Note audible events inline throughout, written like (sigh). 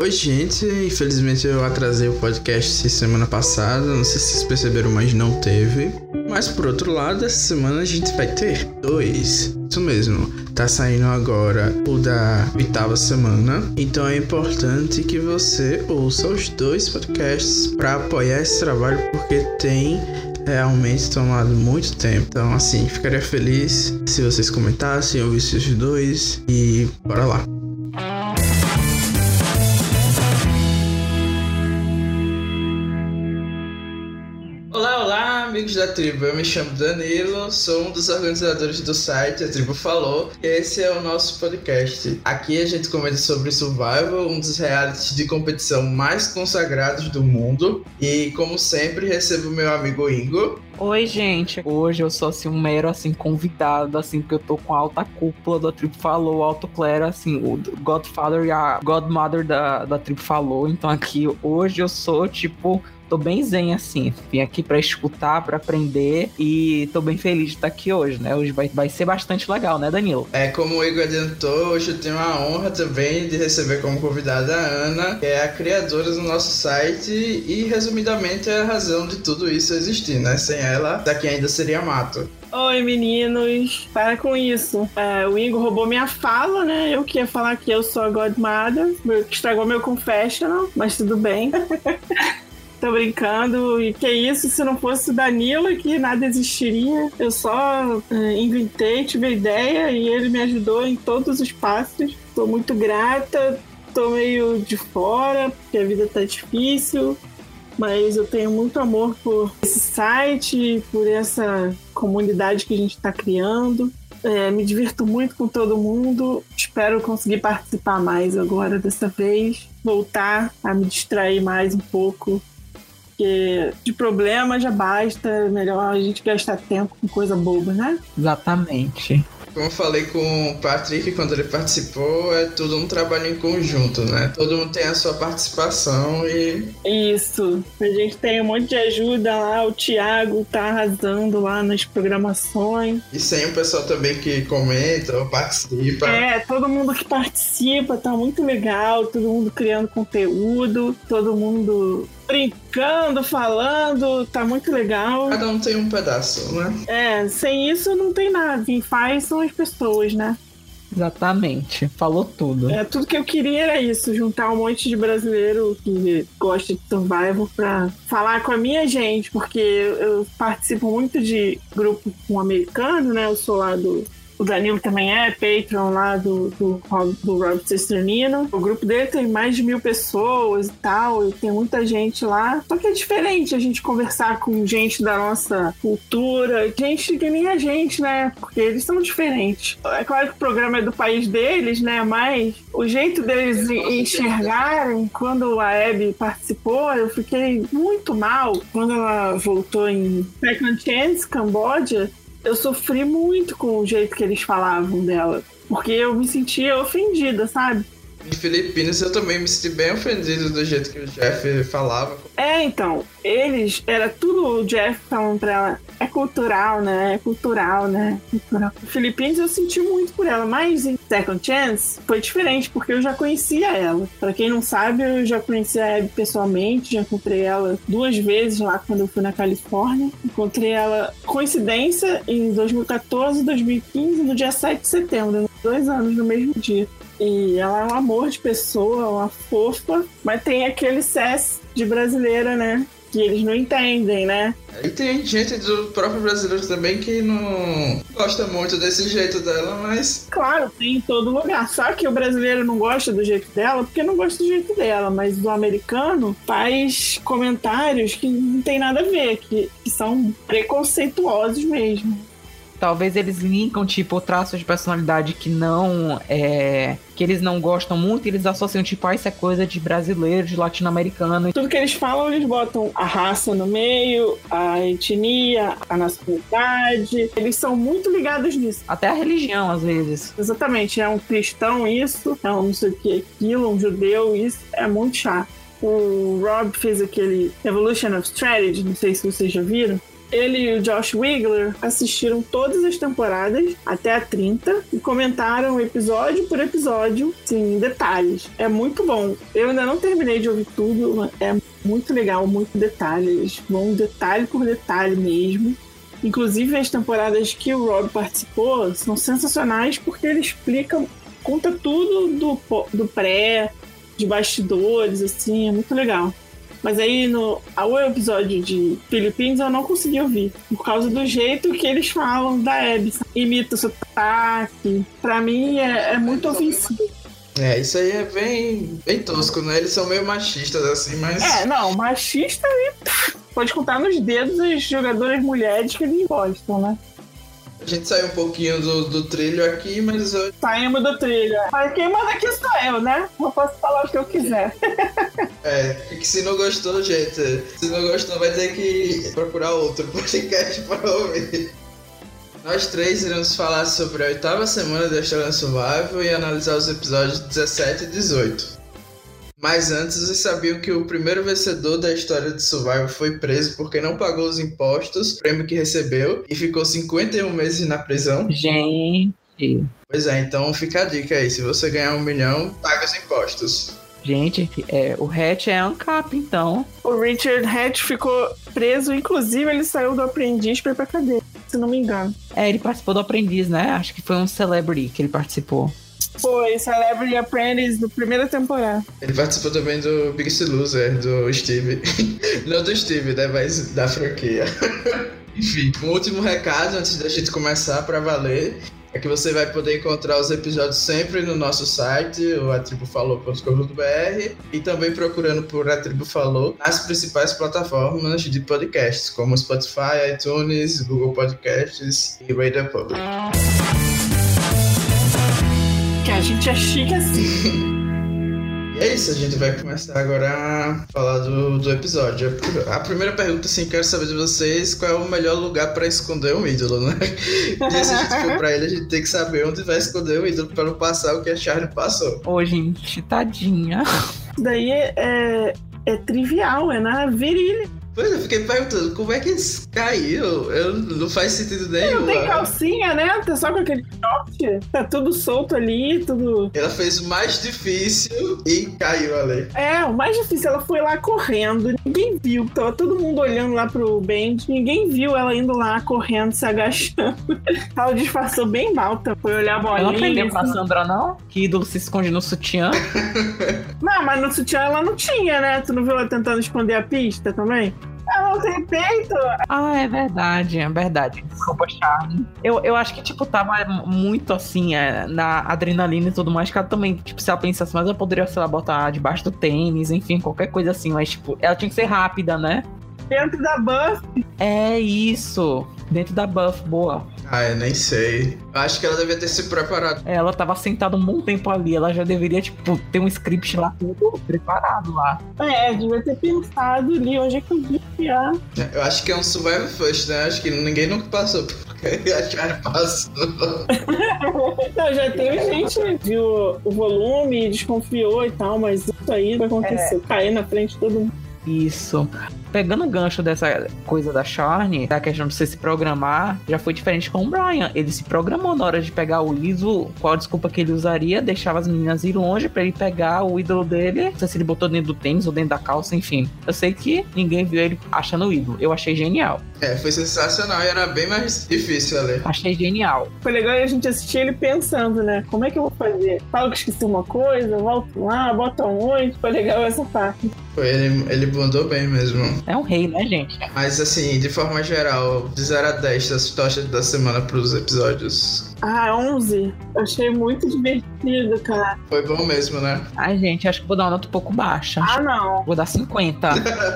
Oi, gente. Infelizmente eu atrasei o podcast semana passada. Não sei se vocês perceberam, mas não teve. Mas por outro lado, essa semana a gente vai ter dois. Isso mesmo. Tá saindo agora o da oitava semana. Então é importante que você ouça os dois podcasts para apoiar esse trabalho, porque tem realmente tomado muito tempo. Então, assim, ficaria feliz se vocês comentassem, ouvissem os dois e bora lá. Amigos da tribo, eu me chamo Danilo, sou um dos organizadores do site A Tribo Falou, e esse é o nosso podcast. Aqui a gente comenta sobre survival, um dos realities de competição mais consagrados do mundo, e como sempre recebo meu amigo Ingo. Oi, gente. Hoje eu sou assim um mero assim convidado, assim, porque eu tô com a alta cúpula da tribo falou, alto clero, assim, o Godfather e a Godmother da, da tribo falou. Então aqui hoje eu sou tipo tô bem zen assim. Vim aqui para escutar, para aprender e tô bem feliz de estar aqui hoje, né? Hoje vai, vai ser bastante legal, né, Danilo? É, como o Igor adiantou, hoje eu tenho a honra também de receber como convidada a Ana, que é a criadora do nosso site e, resumidamente, é a razão de tudo isso existir, né? Sem ela, daqui ainda seria mato. Oi, meninos. Para com isso. É, o Igor roubou minha fala, né? Eu que ia falar que eu sou a Godmother. Estragou meu confessional, mas tudo bem. (laughs) Tô brincando. E que isso, se não fosse o Danilo, que nada existiria. Eu só é, inventei, tive a ideia e ele me ajudou em todos os passos. Tô muito grata. Tô meio de fora, porque a vida tá difícil. Mas eu tenho muito amor por esse site, por essa comunidade que a gente está criando. É, me divirto muito com todo mundo. Espero conseguir participar mais agora dessa vez. Voltar a me distrair mais um pouco porque de problema já basta, é melhor a gente gastar tempo com coisa boba, né? Exatamente. Como eu falei com o Patrick quando ele participou, é tudo um trabalho em conjunto, né? Todo mundo tem a sua participação e. Isso. A gente tem um monte de ajuda lá, o Thiago tá arrasando lá nas programações. E sem o pessoal também que comenta ou participa. É, todo mundo que participa, tá muito legal, todo mundo criando conteúdo, todo mundo brincando, falando, tá muito legal. Cada um tem um pedaço, né? É, sem isso não tem nada. Quem faz são as pessoas, né? Exatamente, falou tudo. É, tudo que eu queria era isso, juntar um monte de brasileiro que gosta de survival pra falar com a minha gente, porque eu participo muito de grupo com americano, né? Eu sou lá do o Danilo também é Patreon lá do, do, do Rob Cesternino. O grupo dele tem mais de mil pessoas e tal, e tem muita gente lá. Só que é diferente a gente conversar com gente da nossa cultura, gente que nem a gente, né? Porque eles são diferentes. É claro que o programa é do país deles, né? Mas o jeito deles enxergarem, quando a Abby participou, eu fiquei muito mal quando ela voltou em Second Chance, Camboja eu sofri muito com o jeito que eles falavam dela. Porque eu me sentia ofendida, sabe? Em Filipinas eu também me senti bem ofendido do jeito que o Jeff falava. É, então, eles, era tudo o Jeff falando pra ela, é cultural, né? É cultural, né? Cultural. Filipinas eu senti muito por ela, mas em Second Chance foi diferente, porque eu já conhecia ela. Pra quem não sabe, eu já conhecia a Abby pessoalmente, já encontrei ela duas vezes lá quando eu fui na Califórnia. Encontrei ela, coincidência, em 2014 e 2015, no dia 7 de setembro, dois anos no mesmo dia. E ela é um amor de pessoa, uma fofa, mas tem aquele cess de brasileira, né? Que eles não entendem, né? E tem gente do próprio brasileiro também que não gosta muito desse jeito dela, mas. Claro, tem em todo lugar. Só que o brasileiro não gosta do jeito dela porque não gosta do jeito dela, mas o americano faz comentários que não tem nada a ver, que, que são preconceituosos mesmo talvez eles linkam, tipo, traços de personalidade que não é. que eles não gostam muito, e eles associam, tipo, ah, isso é coisa de brasileiro, de latino-americano. Tudo que eles falam, eles botam a raça no meio, a etnia, a nacionalidade. Eles são muito ligados nisso. Até a religião, às vezes. Exatamente. É um cristão isso, é um não sei o que aquilo, um judeu isso. É muito chato. O Rob fez aquele Evolution of Strategy, não sei se vocês já viram ele e o Josh Wigler assistiram todas as temporadas até a 30 e comentaram episódio por episódio, sim, detalhes. É muito bom. Eu ainda não terminei de ouvir tudo, é muito legal, muito detalhes. Vão detalhe por detalhe mesmo. Inclusive, as temporadas que o Rob participou são sensacionais porque ele explica, conta tudo do, do pré, de bastidores, assim, é muito legal. Mas aí no o episódio de Filipinas eu não consegui ouvir. Por causa do jeito que eles falam da Abby. Imita o sotaque. Pra mim é, é muito ofensivo. É, isso aí é bem, bem tosco, né? Eles são meio machistas, assim, mas. É, não, machista e pode contar nos dedos as jogadoras mulheres que eles gostam, né? A gente saiu um pouquinho do, do trilho aqui, mas eu... Saímos do trilho. Mas quem manda aqui sou eu, né? Eu posso falar o que eu quiser. (laughs) é, que se não gostou, gente, se não gostou, vai ter que procurar outro (laughs) podcast para ouvir. Nós três iremos falar sobre a oitava semana da Australian Survival e analisar os episódios 17 e 18. Mas antes, vocês sabiam que o primeiro vencedor da história de Survival foi preso porque não pagou os impostos, prêmio que recebeu, e ficou 51 meses na prisão? Gente. Pois é, então fica a dica aí: se você ganhar um milhão, paga os impostos. Gente, é, o Hatch é ANCAP, então. O Richard Hatch ficou preso, inclusive ele saiu do aprendiz pra ir pra cadeia, se não me engano. É, ele participou do aprendiz, né? Acho que foi um celebrity que ele participou. Foi Celebrity Apprentice do primeira temporada. Ele participou também do Biggest Loser, do Steve. (laughs) Não do Steve, né? Mas da franquia. (laughs) Enfim, um último recado antes da gente começar para valer é que você vai poder encontrar os episódios sempre no nosso site, o atribufalou.com.br e também procurando por A Tribo Falou nas principais plataformas de podcasts, como Spotify, iTunes, Google Podcasts e Radio Public a gente é chique assim. (laughs) E é isso, a gente vai começar agora a falar do, do episódio. A primeira pergunta, assim, quero saber de vocês qual é o melhor lugar para esconder um ídolo, né? (laughs) E se a gente for pra ele, a gente tem que saber onde vai esconder o ídolo para não passar o que a Charlie passou. Ô, gente, tadinha. Daí é, é, é trivial, é na virilha. Pois eu fiquei perguntando, como é que caiu? Eu, não faz sentido nenhum. Não tem calcinha, né? Tá só com aquele short. Tá tudo solto ali, tudo. Ela fez o mais difícil e caiu ali. É, o mais difícil, ela foi lá correndo. Ninguém viu. Tava todo mundo olhando lá pro Band. Ninguém viu ela indo lá correndo, se agachando. (laughs) ela disfarçou bem mal. Tá? Foi olhar a bolinha. Ela não aprendeu com a Sandra, não? Que ídolo se esconde no sutiã. não, mas no sutiã ela não tinha, né? Tu não viu ela tentando esconder a pista também? Ela não tem peito. Ah, é verdade, é verdade. Desculpa, Charlie. Eu, eu acho que, tipo, tava muito assim, é, na adrenalina e tudo mais, que ela também, tipo, se ela pensasse, mas eu poderia, sei lá, botar debaixo do tênis, enfim, qualquer coisa assim, mas, tipo, ela tinha que ser rápida, né? Dentro da buff. É isso. Dentro da buff, boa. Ah, eu nem sei. Acho que ela devia ter se preparado. É, ela tava sentada um bom tempo ali. Ela já deveria, tipo, ter um script lá tudo preparado lá. É, devia ter pensado ali onde é que eu vim enfiar. É, eu acho que é um survival first, né? Acho que ninguém nunca passou porque (laughs) a Charlie passou. (laughs) Não, já teve gente que viu o volume, desconfiou e tal, mas isso aí vai acontecer. É. Cair na frente de todo mundo. Isso pegando o gancho dessa coisa da Charne, da questão de você se programar, já foi diferente com o Brian. Ele se programou na hora de pegar o ISO, qual a desculpa que ele usaria, deixava as meninas ir longe para ele pegar o ídolo dele. Não sei se ele botou dentro do tênis ou dentro da calça, enfim. Eu sei que ninguém viu ele achando o ídolo. Eu achei genial. É, foi sensacional e era bem mais difícil ali. Achei genial. Foi legal a gente assistir ele pensando, né? Como é que eu vou fazer? Falo que esqueci uma coisa, volto lá, bota um oi. Foi legal essa parte. Foi, ele, ele mandou bem mesmo. É um rei, né, gente? Mas assim, de forma geral, de 0 a 10 das tochas da semana pros episódios. Ah, 11. Achei muito divertido, cara. Foi bom mesmo, né? Ai, gente, acho que vou dar uma nota um pouco baixa. Ah, não. Vou dar 50.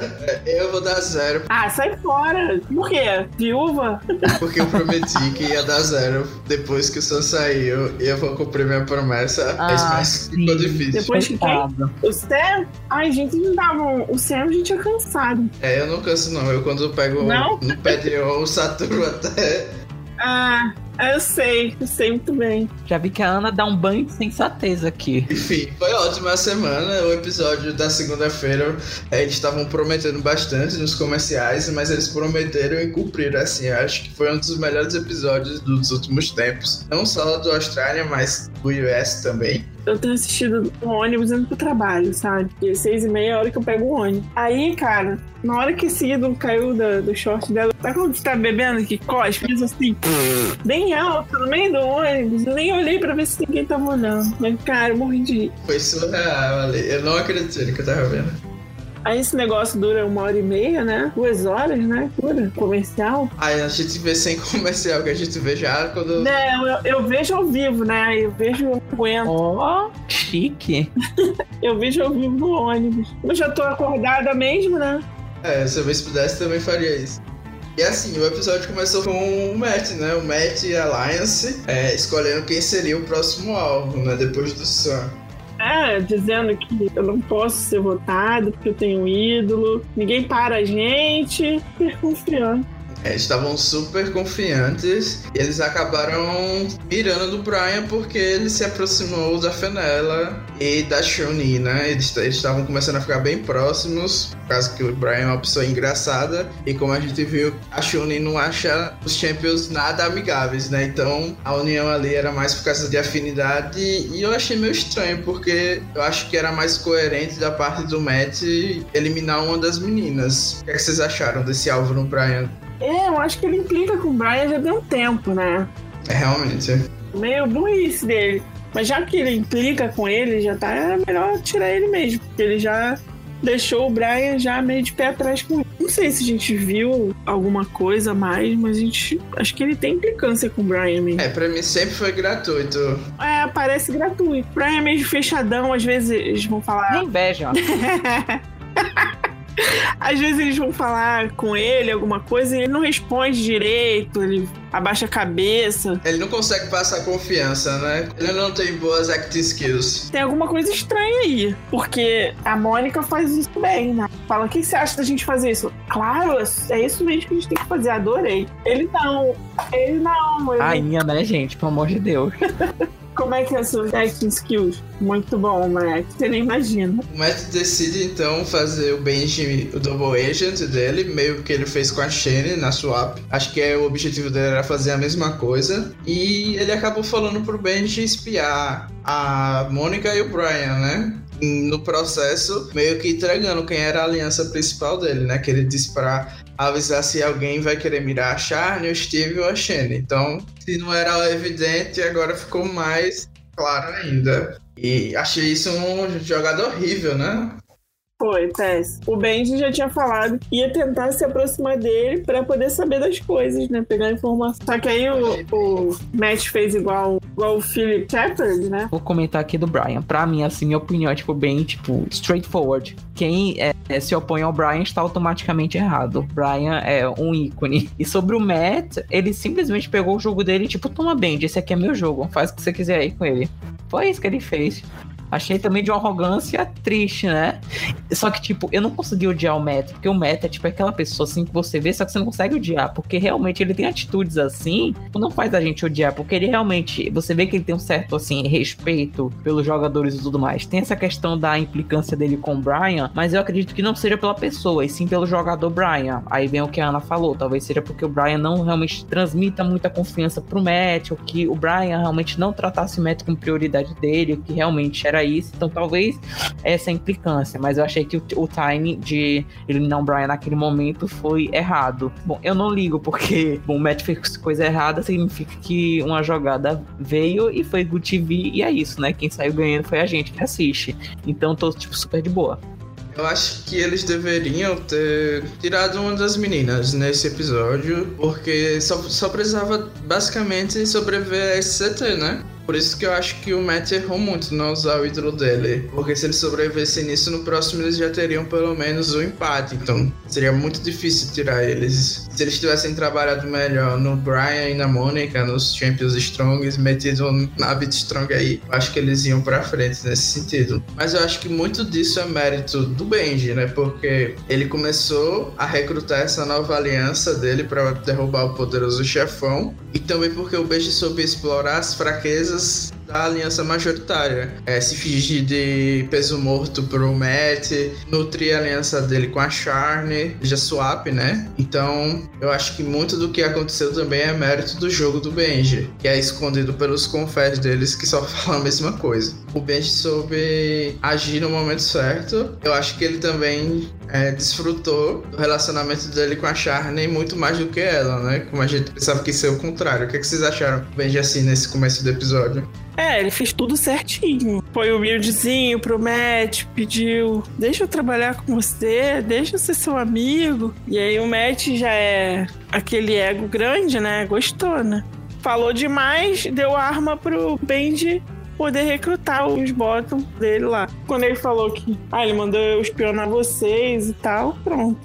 (laughs) eu vou dar zero. Ah, sai fora. Por quê? Viúva? Porque eu prometi que ia dar zero depois que o Sam saiu e eu vou cumprir minha promessa. Ah, mas ficou difícil. Depois que quem? O Sam? Ai, gente, não dava. O Sam a gente é cansado. É, eu não canso, não. Eu quando pego não? no pé de um, o Saturno até. Ah, Eu sei, eu sei muito bem. Já vi que a Ana dá um banho de sensatez aqui. Enfim, foi ótima a semana. O episódio da segunda-feira, eles estavam prometendo bastante nos comerciais, mas eles prometeram e cumpriram. Assim, acho que foi um dos melhores episódios dos últimos tempos. Não só do Austrália, mas do US também eu tenho assistido no ônibus indo pro trabalho, sabe? E seis e meia é a hora que eu pego o ônibus. Aí, cara, na hora que esse ídolo caiu da, do short dela, sabe quando você tá bebendo que cospe? Fez assim, bem alto, no meio do ônibus. Eu nem olhei pra ver se ninguém tava olhando. Mas, cara, eu morri de rir. Foi surreal. Eu não acreditei que eu tava vendo. Aí esse negócio dura uma hora e meia, né? Duas horas, né? Dura comercial. Aí a gente vê sem (laughs) comercial, que a gente vê já quando. Não, eu, eu vejo ao vivo, né? Eu vejo eu aguento. Ó, oh, chique. (laughs) eu vejo ao vivo no ônibus. Eu já tô acordada mesmo, né? É, se eu se pudesse também faria isso. E assim, o episódio começou com o Matt, né? O Matt e a Alliance é, escolhendo quem seria o próximo alvo, né? Depois do Sun. É, dizendo que eu não posso ser votado porque eu tenho um ídolo, ninguém para a gente, super confiante. É, estavam super confiantes e eles acabaram mirando do Brian porque ele se aproximou da Fenella e da Shuni, né? Eles estavam começando a ficar bem próximos, por causa que o Brian é uma pessoa engraçada e como a gente viu, a Shuni não acha os Champions nada amigáveis, né? Então a união ali era mais por causa de afinidade e eu achei meio estranho porque eu acho que era mais coerente da parte do Matt eliminar uma das meninas. O que, é que vocês acharam desse alvo no Brian? É, eu acho que ele implica com o Brian já deu um tempo, né? É, realmente. Meio burrice dele. Mas já que ele implica com ele, já tá é melhor tirar ele mesmo. Porque ele já deixou o Brian já meio de pé atrás com ele. Não sei se a gente viu alguma coisa mais, mas a gente. Acho que ele tem implicância com o Brian mesmo. É, pra mim sempre foi gratuito. É, parece gratuito. O Brian é meio fechadão, às vezes eles vão falar. Nem inveja. (laughs) Às vezes eles vão falar com ele alguma coisa e ele não responde direito, ele abaixa a cabeça. Ele não consegue passar confiança, né? Ele não tem boas acting skills. Tem alguma coisa estranha aí, porque a Mônica faz isso bem, né? Fala, o que você acha da gente fazer isso? Claro, é isso mesmo que a gente tem que fazer, adorei. Ele não, ele não. Ele... Rainha, né, gente? Pelo amor de Deus. (laughs) Como é que é seus acting skills? Muito bom, Matt. Você nem imagina. O Matt decide então fazer o Benji, o double agent dele, meio que ele fez com a Shane na swap. Acho que é, o objetivo dele era fazer a mesma coisa. E ele acabou falando pro Benji espiar a Mônica e o Brian, né? no processo, meio que entregando quem era a aliança principal dele, né? Que ele disse pra avisar se alguém vai querer mirar a Charne, o Steve ou a Shane. Então, se não era evidente, agora ficou mais claro ainda. E achei isso um jogada horrível, né? Foi, Tess. O Benji já tinha falado ia tentar se aproximar dele para poder saber das coisas, né? Pegar informação. Só que aí o, o Matt fez igual o Philip Shepard, né? Vou comentar aqui do Brian. Pra mim, assim, minha opinião é, tipo, bem, tipo, straightforward. Quem é, é, se opõe ao Brian está automaticamente errado. Brian é um ícone. E sobre o Matt, ele simplesmente pegou o jogo dele e, tipo, toma bem, esse aqui é meu jogo. Faz o que você quiser aí com ele. Foi isso que ele fez. Achei também de uma arrogância triste, né? Só que, tipo, eu não consegui odiar o Meta, porque o Meta é, tipo, aquela pessoa, assim, que você vê, só que você não consegue odiar, porque realmente ele tem atitudes assim, não faz a gente odiar, porque ele realmente, você vê que ele tem um certo, assim, respeito pelos jogadores e tudo mais. Tem essa questão da implicância dele com o Brian, mas eu acredito que não seja pela pessoa, e sim pelo jogador Brian. Aí vem o que a Ana falou, talvez seja porque o Brian não realmente transmita muita confiança pro Matt, ou que o Brian realmente não tratasse o Matt com prioridade dele, que realmente era isso. Então talvez essa implicância. Mas eu achei que o, o time de eliminar o Brian naquele momento foi errado. Bom, eu não ligo, porque bom, o Matt fez coisa errada, significa que uma jogada veio e foi Good TV, e é isso, né? Quem saiu ganhando foi a gente que assiste. Então tô, tipo, super de boa. Eu acho que eles deveriam ter tirado uma das meninas nesse episódio, porque só, só precisava basicamente sobreviver a SCT, né? Por isso que eu acho que o Matt errou muito não usar o ídolo dele. Porque se ele sobrevivesse nisso, no próximo eles já teriam pelo menos um empate. Então seria muito difícil tirar eles. Se eles tivessem trabalhado melhor no Brian e na Mônica, nos Champions Strongs, metido na Bit Strong aí, acho que eles iam pra frente nesse sentido. Mas eu acho que muito disso é mérito do Benji, né? Porque ele começou a recrutar essa nova aliança dele para derrubar o poderoso chefão. E também porque o Benji soube explorar as fraquezas da aliança majoritária. É, se fingir de peso morto pro Matt, nutrir a aliança dele com a Charne, já swap, né? Então, eu acho que muito do que aconteceu também é mérito do jogo do Benji, que é escondido pelos confés deles que só (laughs) falam a mesma coisa. O Benji soube agir no momento certo. Eu acho que ele também é, desfrutou do relacionamento dele com a Charne muito mais do que ela, né? Como a gente pensava que ia ser o contrário. O que, é que vocês acharam Benji assim nesse começo do episódio? É, ele fez tudo certinho. Foi humildezinho pro Matt, pediu: deixa eu trabalhar com você, deixa eu ser seu amigo. E aí o Matt já é aquele ego grande, né? Gostou, né? Falou demais, deu arma pro Benji poder recrutar os bottom dele lá. Quando ele falou que, ah, ele mandou eu espionar vocês e tal, pronto.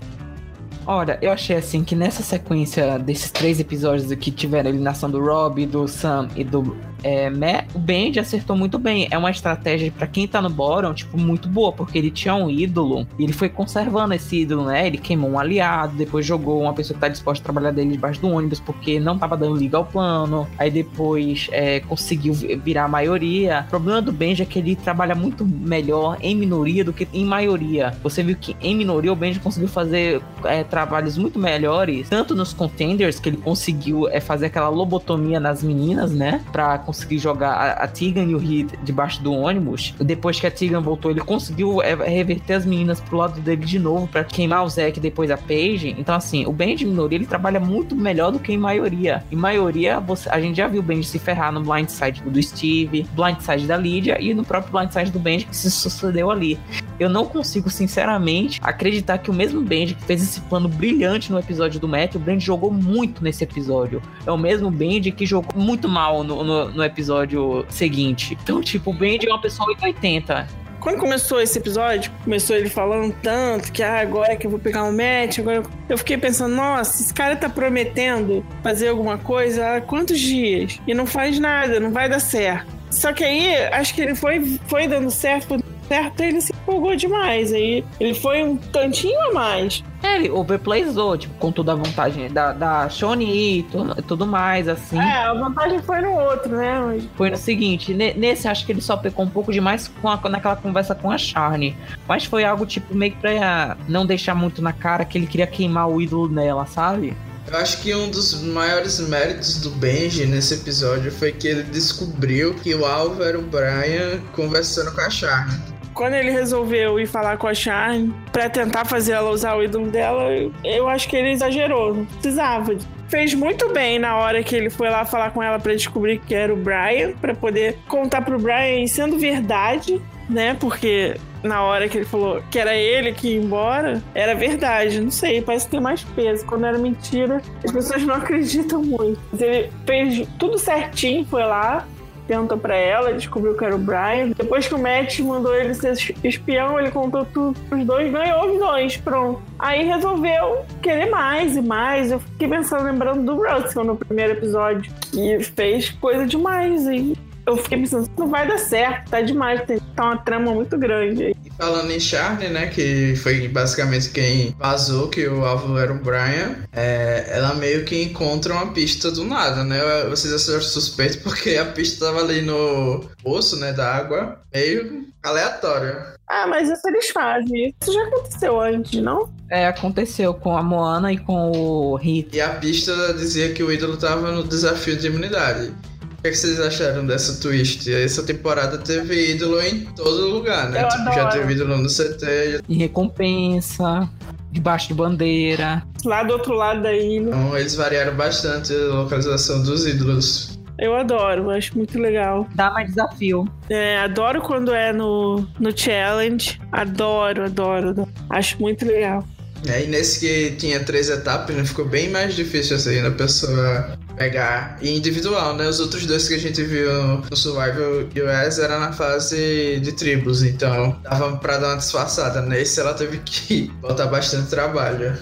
Olha, eu achei assim que nessa sequência desses três episódios que tiveram a eliminação do Rob, do Sam e do é, o Benji acertou muito bem. É uma estratégia para quem tá no bottom, tipo, muito boa, porque ele tinha um ídolo e ele foi conservando esse ídolo, né? Ele queimou um aliado, depois jogou uma pessoa que tá disposta a trabalhar dele debaixo do ônibus porque não tava dando liga ao plano. Aí depois é, conseguiu virar a maioria. O problema do Benji é que ele trabalha muito melhor em minoria do que em maioria. Você viu que em minoria o Benji conseguiu fazer é, trabalhos muito melhores, tanto nos contenders, que ele conseguiu é, fazer aquela lobotomia nas meninas, né? Pra conseguir jogar a, a Tegan e o Hit debaixo do ônibus. Depois que a Tegan voltou, ele conseguiu é, reverter as meninas pro lado dele de novo para queimar o Zack depois a Paige. Então, assim, o Ben de minoria ele trabalha muito melhor do que em maioria. Em maioria, você, a gente já viu o Ben se ferrar no blindside do Steve, blindside da Lydia e no próprio blindside do Ben que se sucedeu ali. Eu não consigo, sinceramente, acreditar que o mesmo Benji que fez esse plano brilhante no episódio do Matt, o Benji jogou muito nesse episódio. É o mesmo Benji que jogou muito mal no, no, no episódio seguinte. Então, tipo, o Benji é uma pessoa 880. Quando começou esse episódio, começou ele falando tanto que ah, agora que eu vou pegar um match, agora eu fiquei pensando, nossa, esse cara tá prometendo fazer alguma coisa há quantos dias? E não faz nada, não vai dar certo. Só que aí, acho que ele foi, foi dando certo certo, ele se empolgou demais. Aí ele foi um tantinho a mais. É, ele overplayzou, tipo, com toda a vantagem da, da Shoni e tudo, tudo mais, assim. É, a vantagem foi no outro, né? Foi no seguinte, nesse acho que ele só pecou um pouco demais com a, naquela conversa com a Charne. Mas foi algo, tipo, meio que pra não deixar muito na cara que ele queria queimar o ídolo dela, sabe? Eu acho que um dos maiores méritos do Benji nesse episódio foi que ele descobriu que o alvo era o Brian conversando com a Charne quando ele resolveu ir falar com a Charne para tentar fazer ela usar o ídolo dela, eu acho que ele exagerou, não precisava. Fez muito bem na hora que ele foi lá falar com ela para descobrir que era o Brian, para poder contar pro Brian sendo verdade, né? Porque na hora que ele falou que era ele que ia embora, era verdade. Não sei, parece que tem mais peso. Quando era mentira, as pessoas não acreditam muito. Mas ele fez tudo certinho, foi lá, perguntou pra ela, descobriu que era o Brian. Depois que o Matt mandou ele ser espião, ele contou tudo pros dois, ganhou os dois, pronto. Aí resolveu querer mais e mais. Eu fiquei pensando, lembrando do Russell no primeiro episódio, que fez coisa demais. E eu fiquei pensando, não vai dar certo, tá demais, tem tá uma trama muito grande aí. E falando em Charlie, né, que foi basicamente quem vazou que o alvo era o Brian, é, ela meio que encontra uma pista do nada, né? Vocês acharam suspeito porque a pista tava ali no poço, né, da água, meio aleatório. Ah, mas isso eles fazem. Isso já aconteceu antes, não? É, aconteceu com a Moana e com o Hit. E a pista dizia que o ídolo tava no desafio de imunidade. O que, é que, vocês acharam dessa twist? Essa temporada teve ídolo em todo lugar, né? Tipo, já teve ídolo no CT. Em recompensa, debaixo de bandeira. Lá do outro lado da ilha. Então, eles variaram bastante a localização dos ídolos. Eu adoro, acho muito legal. Dá mais desafio. É, adoro quando é no, no challenge. Adoro, adoro, adoro. Acho muito legal. É, e nesse que tinha três etapas, né, ficou bem mais difícil assim, a pessoa pegar individual, né? Os outros dois que a gente viu no Survival US era na fase de tribos, então dava pra dar uma disfarçada. Nesse ela teve que (laughs) botar bastante trabalho.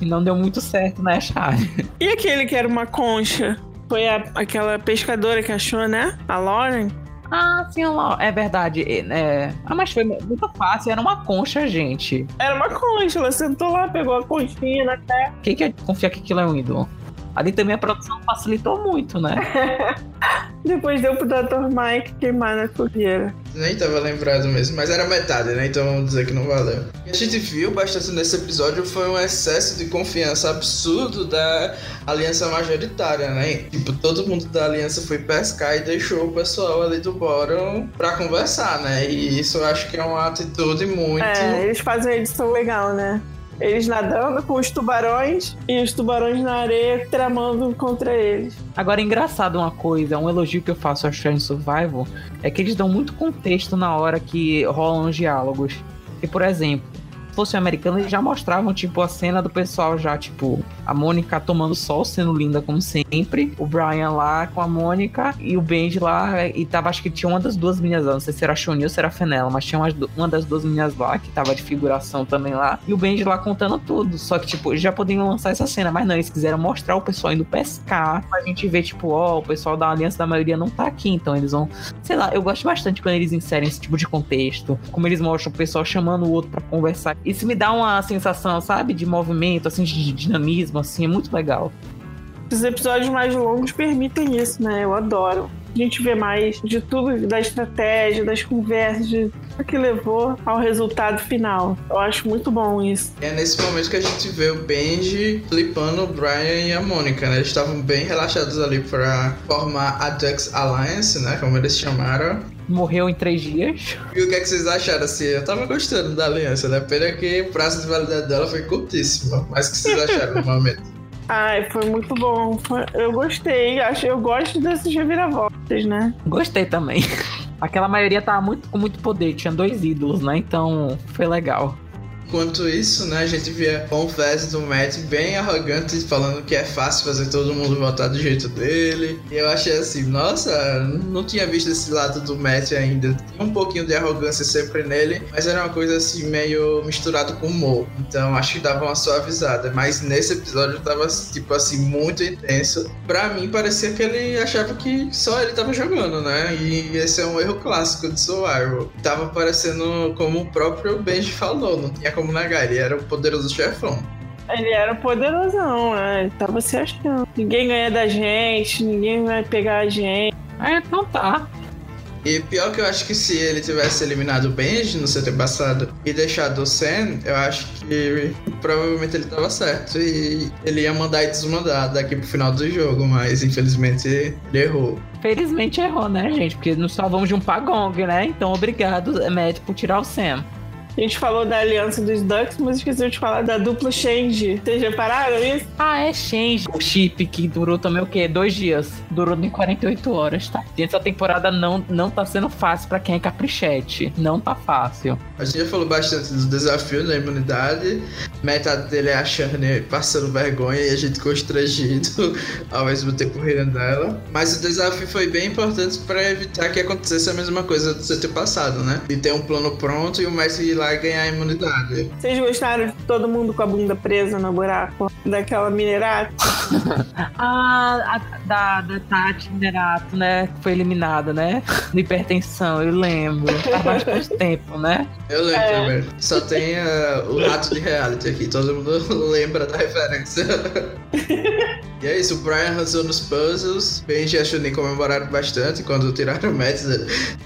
E não deu muito certo, né, Charlie? E aquele que era uma concha? Foi a, aquela pescadora que achou, né? A Lauren? Ah, sim, é verdade. É... Ah, mas foi muito fácil, era uma concha, gente. Era uma concha, ela sentou lá, pegou a conchinha na terra. Quem quer confiar que aquilo é um ídolo? Ali também a produção facilitou muito, né? (laughs) Depois deu pro Dr. Mike queimar na fogueira. Nem tava lembrado mesmo, mas era metade, né? Então vamos dizer que não valeu. O que a gente viu bastante nesse episódio foi um excesso de confiança absurdo da aliança majoritária, né? Tipo, todo mundo da aliança foi pescar e deixou o pessoal ali do Bottom pra conversar, né? E isso eu acho que é uma atitude muito. É, eles fazem uma edição legal, né? Eles nadando com os tubarões e os tubarões na areia tramando contra eles. Agora, engraçado uma coisa, um elogio que eu faço a Shine Survival é que eles dão muito contexto na hora que rolam os diálogos. E, por exemplo, fosse americano, eles já mostravam, tipo, a cena do pessoal já, tipo, a Mônica tomando sol, sendo linda como sempre, o Brian lá com a Mônica e o Benji lá, e tava, acho que tinha uma das duas meninas lá, não sei se era a ou se era a Fenella, mas tinha uma, uma das duas meninas lá, que tava de figuração também lá, e o Benji lá contando tudo, só que, tipo, já poderiam lançar essa cena, mas não, eles quiseram mostrar o pessoal indo pescar, pra gente ver, tipo, ó, o pessoal da Aliança da maioria não tá aqui, então eles vão, sei lá, eu gosto bastante quando eles inserem esse tipo de contexto, como eles mostram o pessoal chamando o outro para conversar, isso me dá uma sensação, sabe, de movimento, assim, de dinamismo, assim, é muito legal. Os episódios mais longos permitem isso, né? Eu adoro. A gente vê mais de tudo, da estratégia, das conversas, de o que levou ao resultado final. Eu acho muito bom isso. É nesse momento que a gente vê o Benji flipando o Brian e a Mônica, né? Eles estavam bem relaxados ali para formar a Dux Alliance, né? Como eles chamaram morreu em três dias. E o que, é que vocês acharam assim? Eu tava gostando da aliança, né? Pena que o prazo de validade dela foi curtíssimo. Mas o que vocês acharam (laughs) no momento? Ai, foi muito bom. Eu gostei. Acho, eu gosto desses reviravoltas, né? Gostei também. (laughs) Aquela maioria tava muito, com muito poder, tinha dois ídolos, né? Então foi legal. Enquanto isso, né, a gente via Confess do Matt bem arrogante, falando que é fácil fazer todo mundo votar do jeito dele. E eu achei assim, nossa, não tinha visto esse lado do Matt ainda. Tinha um pouquinho de arrogância sempre nele, mas era uma coisa assim, meio misturado com humor. Então acho que dava uma suavizada. Mas nesse episódio tava, tipo assim, muito intenso. Pra mim, parecia que ele achava que só ele tava jogando, né? E esse é um erro clássico de Survival. Tava parecendo como o próprio Benji falou, não tinha como negar, ele era o poderoso chefão. Ele era poderosão, né? Ele tava se achando. Ninguém ganha da gente, ninguém vai pegar a gente. É, então tá. E pior que eu acho que se ele tivesse eliminado o Benji no CT passado e deixado o Sen, eu acho que provavelmente ele tava certo. E ele ia mandar e desmandar daqui pro final do jogo, mas infelizmente ele errou. Felizmente errou, né, gente? Porque nos salvamos de um pagong, né? Então obrigado, Matt, por tirar o Sam. A gente falou da aliança dos Ducks, mas esqueceu de falar da dupla Change. Vocês repararam isso? Ah, é Change. O chip que durou também o quê? Dois dias. Durou nem 48 horas, tá? E essa temporada não, não tá sendo fácil para quem é caprichete. Não tá fácil. A gente já falou bastante dos desafios da imunidade. Metade dele é a Shane passando vergonha e a gente constrangido (laughs) ao mesmo tempo rindo dela. Mas o desafio foi bem importante para evitar que acontecesse a mesma coisa do CT passado, né? E ter um plano pronto e o mestre lá ganhar imunidade. Vocês gostaram de todo mundo com a bunda presa no buraco daquela minerato? (laughs) ah, a, da, da Tati Minerato, né? Que foi eliminada, né? De hipertensão, eu lembro. Faz (laughs) bastante tempo, né? Eu lembro é. também. Só tem uh, o rato de reality aqui, todo mundo (laughs) lembra da referência. e é isso, o Brian arrasou nos puzzles. Benji e a Chunin comemoraram bastante quando tiraram o Matt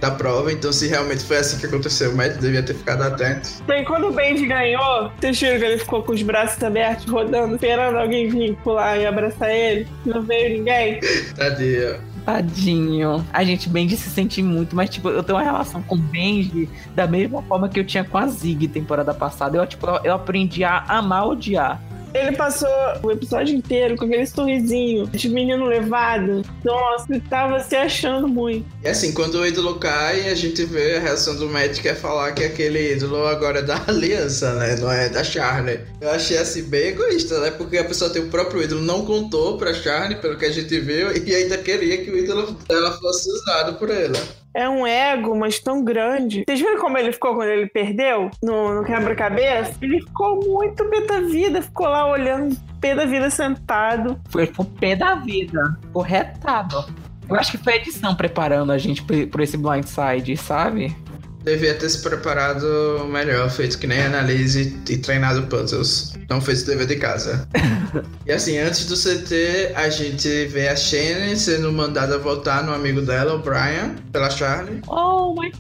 da, prova. Então, se realmente foi assim que aconteceu, o Matt devia ter ficado atento. Bem, quando o Benji ganhou, vocês viram que ele ficou com os braços abertos, rodando, esperando alguém vir pular e abraçar ele? Não veio ninguém? (laughs) Tadinho. Tadinho. A gente, Benji se sente muito, mas, tipo, eu tenho uma relação com o Benji da mesma forma que eu tinha com a Zig temporada passada. Eu, tipo, eu aprendi a amar odiar. Ele passou o episódio inteiro com aquele sorrisinho de menino levado. Nossa, ele tava se achando muito. E assim, quando o ídolo cai, a gente vê a reação do Matt que é falar que aquele ídolo agora é da aliança, né? Não é da Charlie. Eu achei assim bem egoísta, né? Porque a pessoa tem o próprio ídolo, não contou pra Charlie, pelo que a gente viu, e ainda queria que o ídolo dela fosse usado por ela é um ego, mas tão grande. Vocês viram como ele ficou quando ele perdeu no, no quebra-cabeça? Ele ficou muito pé da vida, ficou lá olhando pé da vida sentado. Foi o pé da vida, corretado. Eu acho que foi a edição preparando a gente por esse blindside, sabe? Devia ter se preparado melhor, feito que nem analise e treinado puzzles. Não fez o dever de casa. (laughs) e assim, antes do CT, a gente vê a Shane sendo mandada voltar no amigo dela, o Brian, pela Charlie. Oh my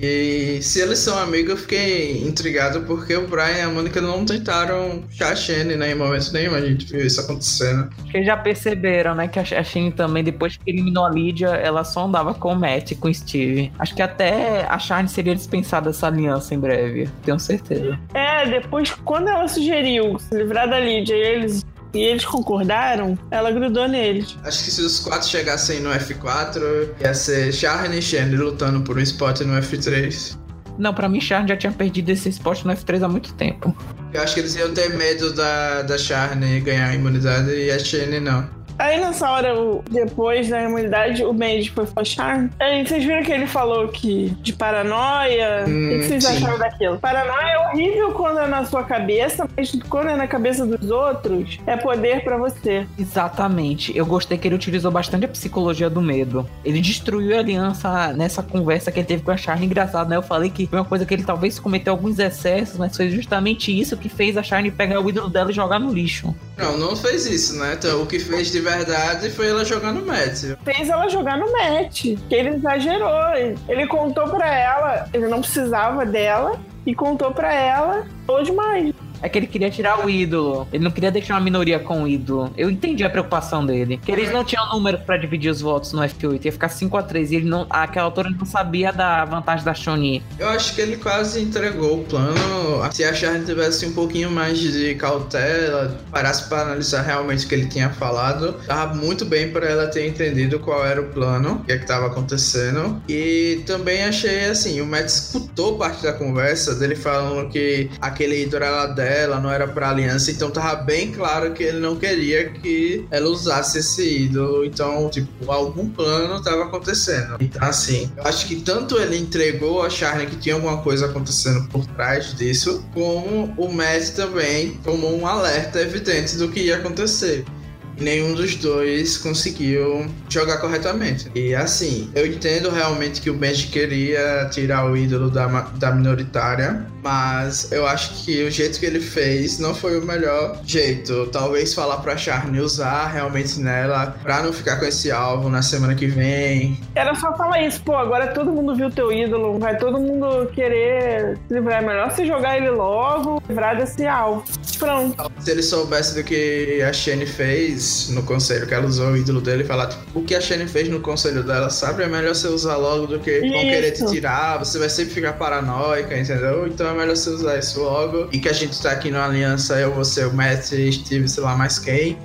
e se eles são amigos, eu fiquei intrigado porque o Brian e a Mônica não tentaram puxar a Shane, né? Em momento nenhum a gente viu isso acontecendo. Acho que eles já perceberam, né? Que a Shane também, depois que eliminou a Lídia, ela só andava com o Matt e com o Steve. Acho que até a Shane seria dispensada dessa aliança em breve, tenho certeza. É, depois, quando ela sugeriu se livrar da Lídia e eles e eles concordaram, ela grudou neles. Acho que se os quatro chegassem no F4, ia ser Charne e Shandy lutando por um spot no F3. Não, pra mim, Charne já tinha perdido esse spot no F3 há muito tempo. Eu acho que eles iam ter medo da, da Charne ganhar a imunidade e a Shane não. Aí nessa hora, depois da imunidade, o Benji foi fechar. Aí vocês viram que ele falou que de paranoia. Hum, o que vocês sim. acharam daquilo? Paranoia é horrível quando é na sua cabeça, mas quando é na cabeça dos outros, é poder para você. Exatamente. Eu gostei que ele utilizou bastante a psicologia do medo. Ele destruiu a aliança nessa conversa que ele teve com a Charlie. Engraçado, né? Eu falei que foi uma coisa que ele talvez cometeu alguns excessos, mas foi justamente isso que fez a Charlie pegar o ídolo dela e jogar no lixo. Não, não fez isso, né? Então, o que fez de verdade foi ela jogar no match. Fez ela jogar no match. Que ele exagerou. Ele contou pra ela, ele não precisava dela, e contou pra ela ou demais é que ele queria tirar o ídolo. Ele não queria deixar uma minoria com o ídolo. Eu entendi a preocupação dele. Que eles não tinham número para dividir os votos no F8. Ia ficar 5 a 3 E ele não, aquela autora não sabia da vantagem da Shoni. Eu acho que ele quase entregou o plano. Se a Charlie tivesse um pouquinho mais de cautela, parasse para analisar realmente o que ele tinha falado, tava muito bem para ela ter entendido qual era o plano, o que é que tava acontecendo. E também achei assim, o Matt escutou parte da conversa dele falando que aquele ídolo era dela ela, não era pra aliança, então tava bem claro que ele não queria que ela usasse esse ídolo. Então, tipo, algum plano tava acontecendo. Então, assim, eu acho que tanto ele entregou a Charlie que tinha alguma coisa acontecendo por trás disso, como o Matt também tomou um alerta evidente do que ia acontecer nenhum dos dois conseguiu jogar corretamente. E assim, eu entendo realmente que o Benji queria tirar o ídolo da, da minoritária, mas eu acho que o jeito que ele fez não foi o melhor jeito. Talvez falar pra Charne usar realmente nela pra não ficar com esse alvo na semana que vem. Era só falar isso, pô, agora todo mundo viu teu ídolo, vai todo mundo querer se livrar. É melhor você jogar ele logo, livrar desse alvo. Pronto. Se ele soubesse do que a Shane fez no conselho, que ela usou o ídolo dele e falar, tipo, o que a Shane fez no conselho dela, sabe? É melhor você usar logo do que vão querer te tirar, você vai sempre ficar paranoica, entendeu? Então é melhor você usar isso logo. E que a gente tá aqui na aliança, eu, você, o Matt, Steve, sei lá mais quem.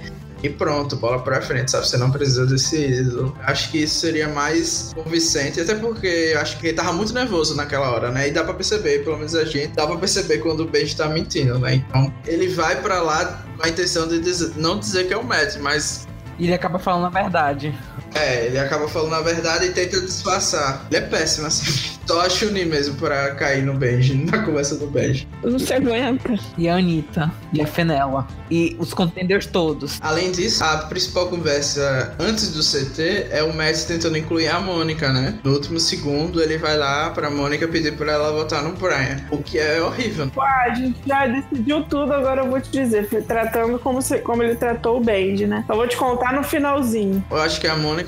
E pronto, bola pra frente, sabe? Você não precisa desse ídolo. Acho que isso seria mais convincente, até porque acho que ele tava muito nervoso naquela hora, né? E dá pra perceber, pelo menos a gente, dá pra perceber quando o Benji tá mentindo, né? Então, ele vai pra lá com a intenção de dizer, não dizer que é o Matt, mas. Ele acaba falando a verdade. É, ele acaba falando a verdade e tenta disfarçar. Ele é péssimo, assim. (laughs) Só a Chun-Li mesmo pra cair no Benji, (laughs) na conversa do Benji. Não se aguenta. E a Anitta, e a Fenella. E os contenders todos. Além disso, a principal conversa antes do CT é o Matt tentando incluir a Mônica, né? No último segundo, ele vai lá pra Mônica pedir pra ela votar no Brian. O que é horrível. Pô, a gente já decidiu tudo, agora eu vou te dizer. Foi tratando como, se, como ele tratou o Benji, né? Eu vou te contar no finalzinho. Eu acho que a Mônica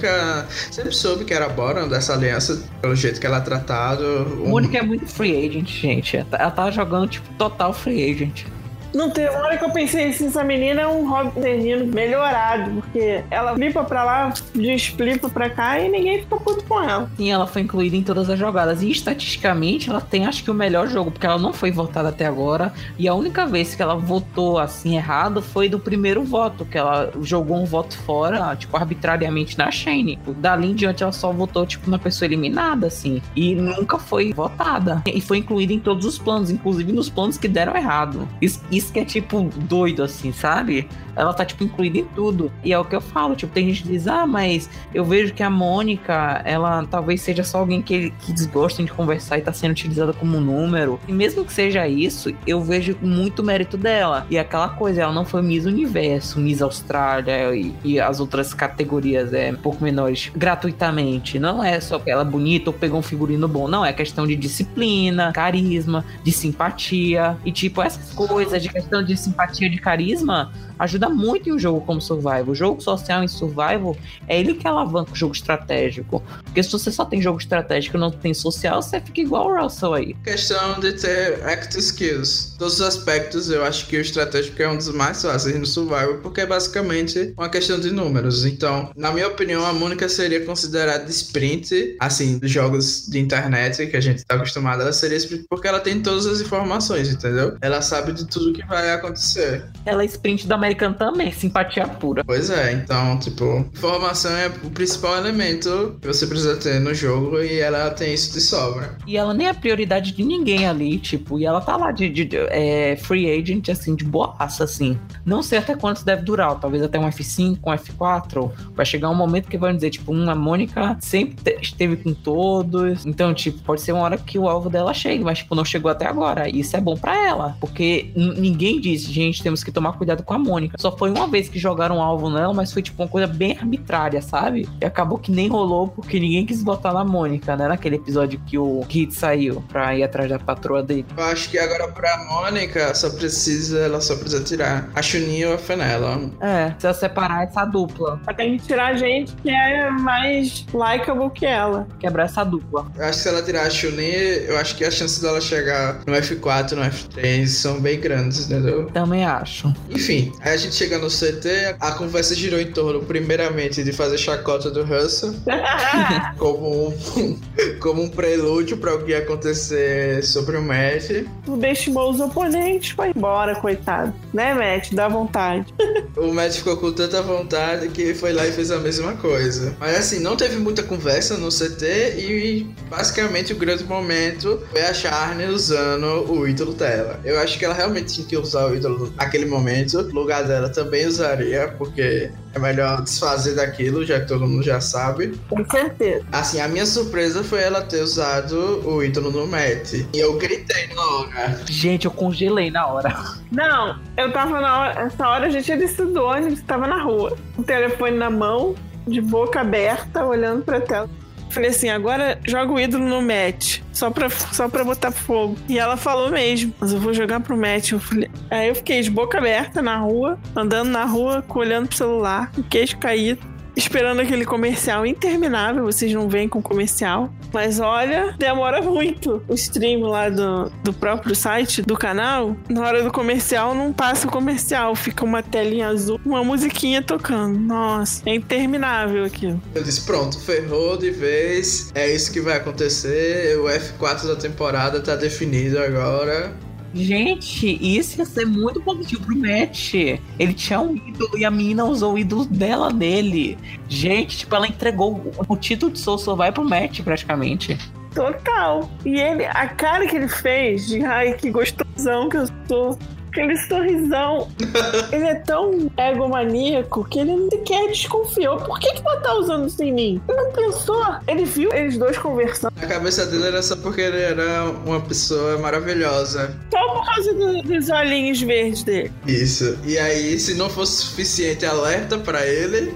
sempre soube que era Boron dessa aliança, pelo jeito que ela tratava um... O Mônica é muito free agent, gente. Ela tá jogando, tipo, total free agent. Não tem hora que eu pensei assim, essa menina é um Robin Nino melhorado, porque ela flipa pra lá, desflipa pra cá e ninguém fica puto com ela. Sim, ela foi incluída em todas as jogadas. E estatisticamente ela tem acho que o melhor jogo, porque ela não foi votada até agora. E a única vez que ela votou assim errado foi do primeiro voto, que ela jogou um voto fora, tipo, arbitrariamente na Shane. Dali em diante ela só votou, tipo, na pessoa eliminada, assim. E nunca foi votada. E foi incluída em todos os planos, inclusive nos planos que deram errado. Isso, isso que é, tipo, doido, assim, sabe? Ela tá, tipo, incluída em tudo. E é o que eu falo, tipo, tem gente que diz, ah, mas eu vejo que a Mônica, ela talvez seja só alguém que, que de conversar e tá sendo utilizada como número. E mesmo que seja isso, eu vejo muito mérito dela. E aquela coisa, ela não foi Miss Universo, Miss Austrália e, e as outras categorias é, um pouco menores gratuitamente. Não é só que ela é bonita ou pegou um figurino bom. Não, é questão de disciplina, carisma, de simpatia. E, tipo, essas coisas de questão de simpatia, de carisma, ajuda muito em um jogo como Survival. O jogo social em Survival é ele que alavanca o jogo estratégico. Porque se você só tem jogo estratégico e não tem social, você fica igual o Russell aí. Questão de ter act skills. Todos os aspectos, eu acho que o estratégico é um dos mais fáceis no Survival, porque é basicamente uma questão de números. Então, na minha opinião, a Mônica seria considerada sprint, assim, dos jogos de internet que a gente tá acostumado, ela seria sprint porque ela tem todas as informações, entendeu? Ela sabe de tudo que vai acontecer. Ela é sprint da American também, simpatia pura. Pois é, então, tipo, informação é o principal elemento que você precisa ter no jogo e ela tem isso de sobra. E ela nem é prioridade de ninguém ali, tipo, e ela tá lá de, de, de é, free agent, assim, de boaça, assim. Não sei até quanto deve durar, talvez até um F5, um F4. Vai chegar um momento que vão dizer, tipo, uma Mônica sempre esteve com todos. Então, tipo, pode ser uma hora que o alvo dela chegue, mas, tipo, não chegou até agora. E isso é bom para ela, porque ninguém disse, gente, temos que tomar cuidado com a Mônica. Só foi uma vez que jogaram um alvo nela, mas foi tipo uma coisa bem arbitrária, sabe? E acabou que nem rolou porque ninguém quis botar na Mônica, né? Naquele episódio que o Kit saiu pra ir atrás da patroa dele. Eu acho que agora pra Mônica só precisa, ela só precisa tirar a Chuninha ou a Fenella. É, precisa separar essa dupla. Ela tem que tirar gente que é mais likeable que ela. Quebrar essa dupla. Eu acho que se ela tirar a Chuninha, eu acho que as chances dela chegar no F4, no F3 são bem grandes, entendeu? Também acho. Enfim, Aí a gente chega no CT, a conversa girou em torno, primeiramente, de fazer chacota do Russell (laughs) como, um, (laughs) como um prelúdio para o que ia acontecer sobre o Matt. Subestimou os oponentes, foi embora, coitado. Né, Matt? Dá vontade. o Matt ficou com tanta vontade que foi lá e fez a mesma coisa. Mas assim, não teve muita conversa no CT e basicamente o grande momento foi a Charne usando o ídolo dela. Eu acho que ela realmente tinha que usar o ídolo naquele momento. No dela também usaria, porque é melhor desfazer daquilo, já que todo mundo já sabe. Com certeza. Assim, a minha surpresa foi ela ter usado o ídolo no Matt. E eu gritei na hora. Gente, eu congelei na hora. Não, eu tava na hora. Essa hora a gente tinha descido a gente tava na rua. O telefone na mão, de boca aberta, olhando pra tela. Falei assim, agora joga o ídolo no match. Só pra, só pra botar fogo. E ela falou mesmo, mas eu vou jogar pro match. Eu falei, aí eu fiquei de boca aberta na rua, andando na rua, olhando pro celular, o queixo caído esperando aquele comercial interminável. Vocês não vêm com comercial. Mas olha, demora muito. O stream lá do, do próprio site do canal, na hora do comercial, não passa o comercial. Fica uma telinha azul, uma musiquinha tocando. Nossa, é interminável aquilo. Eu disse: pronto, ferrou de vez. É isso que vai acontecer. O F4 da temporada tá definido agora. Gente, isso ia ser muito positivo pro Matt. Ele tinha um ídolo e a menina usou o ídolo dela nele. Gente, tipo, ela entregou o título de Soul Survival pro Matt, praticamente. Total. E ele, a cara que ele fez de ai, que gostosão que eu sou aquele sorrisão. (laughs) ele é tão egomaníaco que ele sequer desconfiou. Por que, que você tá usando isso em mim? Ele não pensou. Ele viu eles dois conversando. A cabeça dele era só porque ele era uma pessoa maravilhosa. Só por causa do, dos olhinhos verdes dele. Isso. E aí, se não fosse suficiente alerta para ele,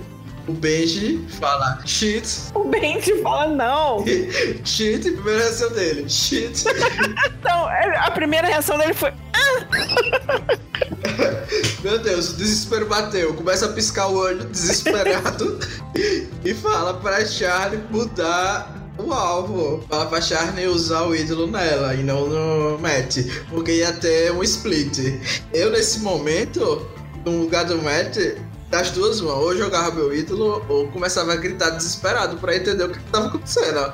o Benji fala shit. O Benji fala não. (laughs) shit, primeira reação dele. Shit. (laughs) então, a primeira reação dele foi. Meu Deus, o desespero bateu. Começa a piscar o olho desesperado (laughs) e fala pra Charlie mudar o o alvo. Fala pra Charney usar o ídolo nela e não no Matt. Porque ia ter um split. Eu, nesse momento, no lugar do Matt, das duas mãos, ou jogava meu ídolo, ou começava a gritar desesperado pra entender o que tava acontecendo.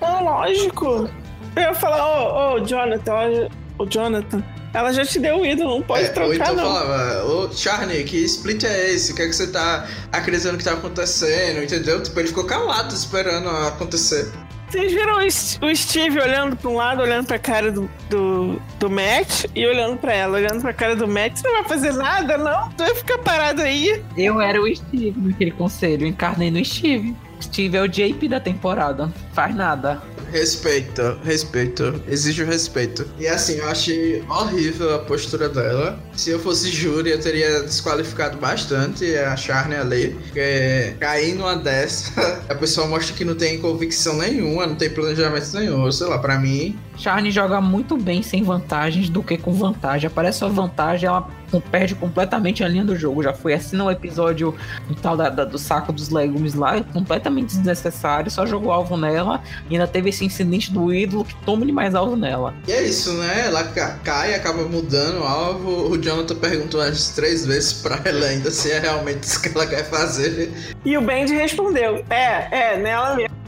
É lógico. Eu ia falar, ô, ô, Jonathan, ô, Jonathan, ela já te deu o ídolo, não pode É, ou trocar, então não. falava, ô Charney, que split é esse? O que é que você tá acreditando que tá acontecendo? Entendeu? Tipo, ele ficou calado esperando acontecer. Vocês viram o Steve olhando pra um lado, olhando pra cara do, do, do Matt e olhando pra ela, olhando pra cara do Matt. Você não vai fazer nada, não? Tu vai ficar parado aí. Eu era o Steve naquele conselho, eu encarnei no Steve. Steve é o JP da temporada, faz nada. Respeito, respeito, exijo respeito. E assim, eu achei horrível a postura dela. Se eu fosse júri, eu teria desqualificado bastante a Charney ali. Porque cair numa dessa, (laughs) a pessoa mostra que não tem convicção nenhuma, não tem planejamento nenhum. Sei lá, pra mim, Charne joga muito bem sem vantagens do que com vantagem. Aparece a vantagem, ela perde completamente a linha do jogo. Já foi assim no episódio do tal da- da- do saco dos legumes lá, completamente desnecessário. Só jogou alvo nela e ainda teve esse incidente do ídolo que toma-lhe mais alvo nela. E é isso, né? Ela ca- cai, acaba mudando o alvo. O Jonathan perguntou umas três vezes pra ela ainda se é realmente isso que ela quer fazer. E o Benji respondeu: É, é, nela mesmo.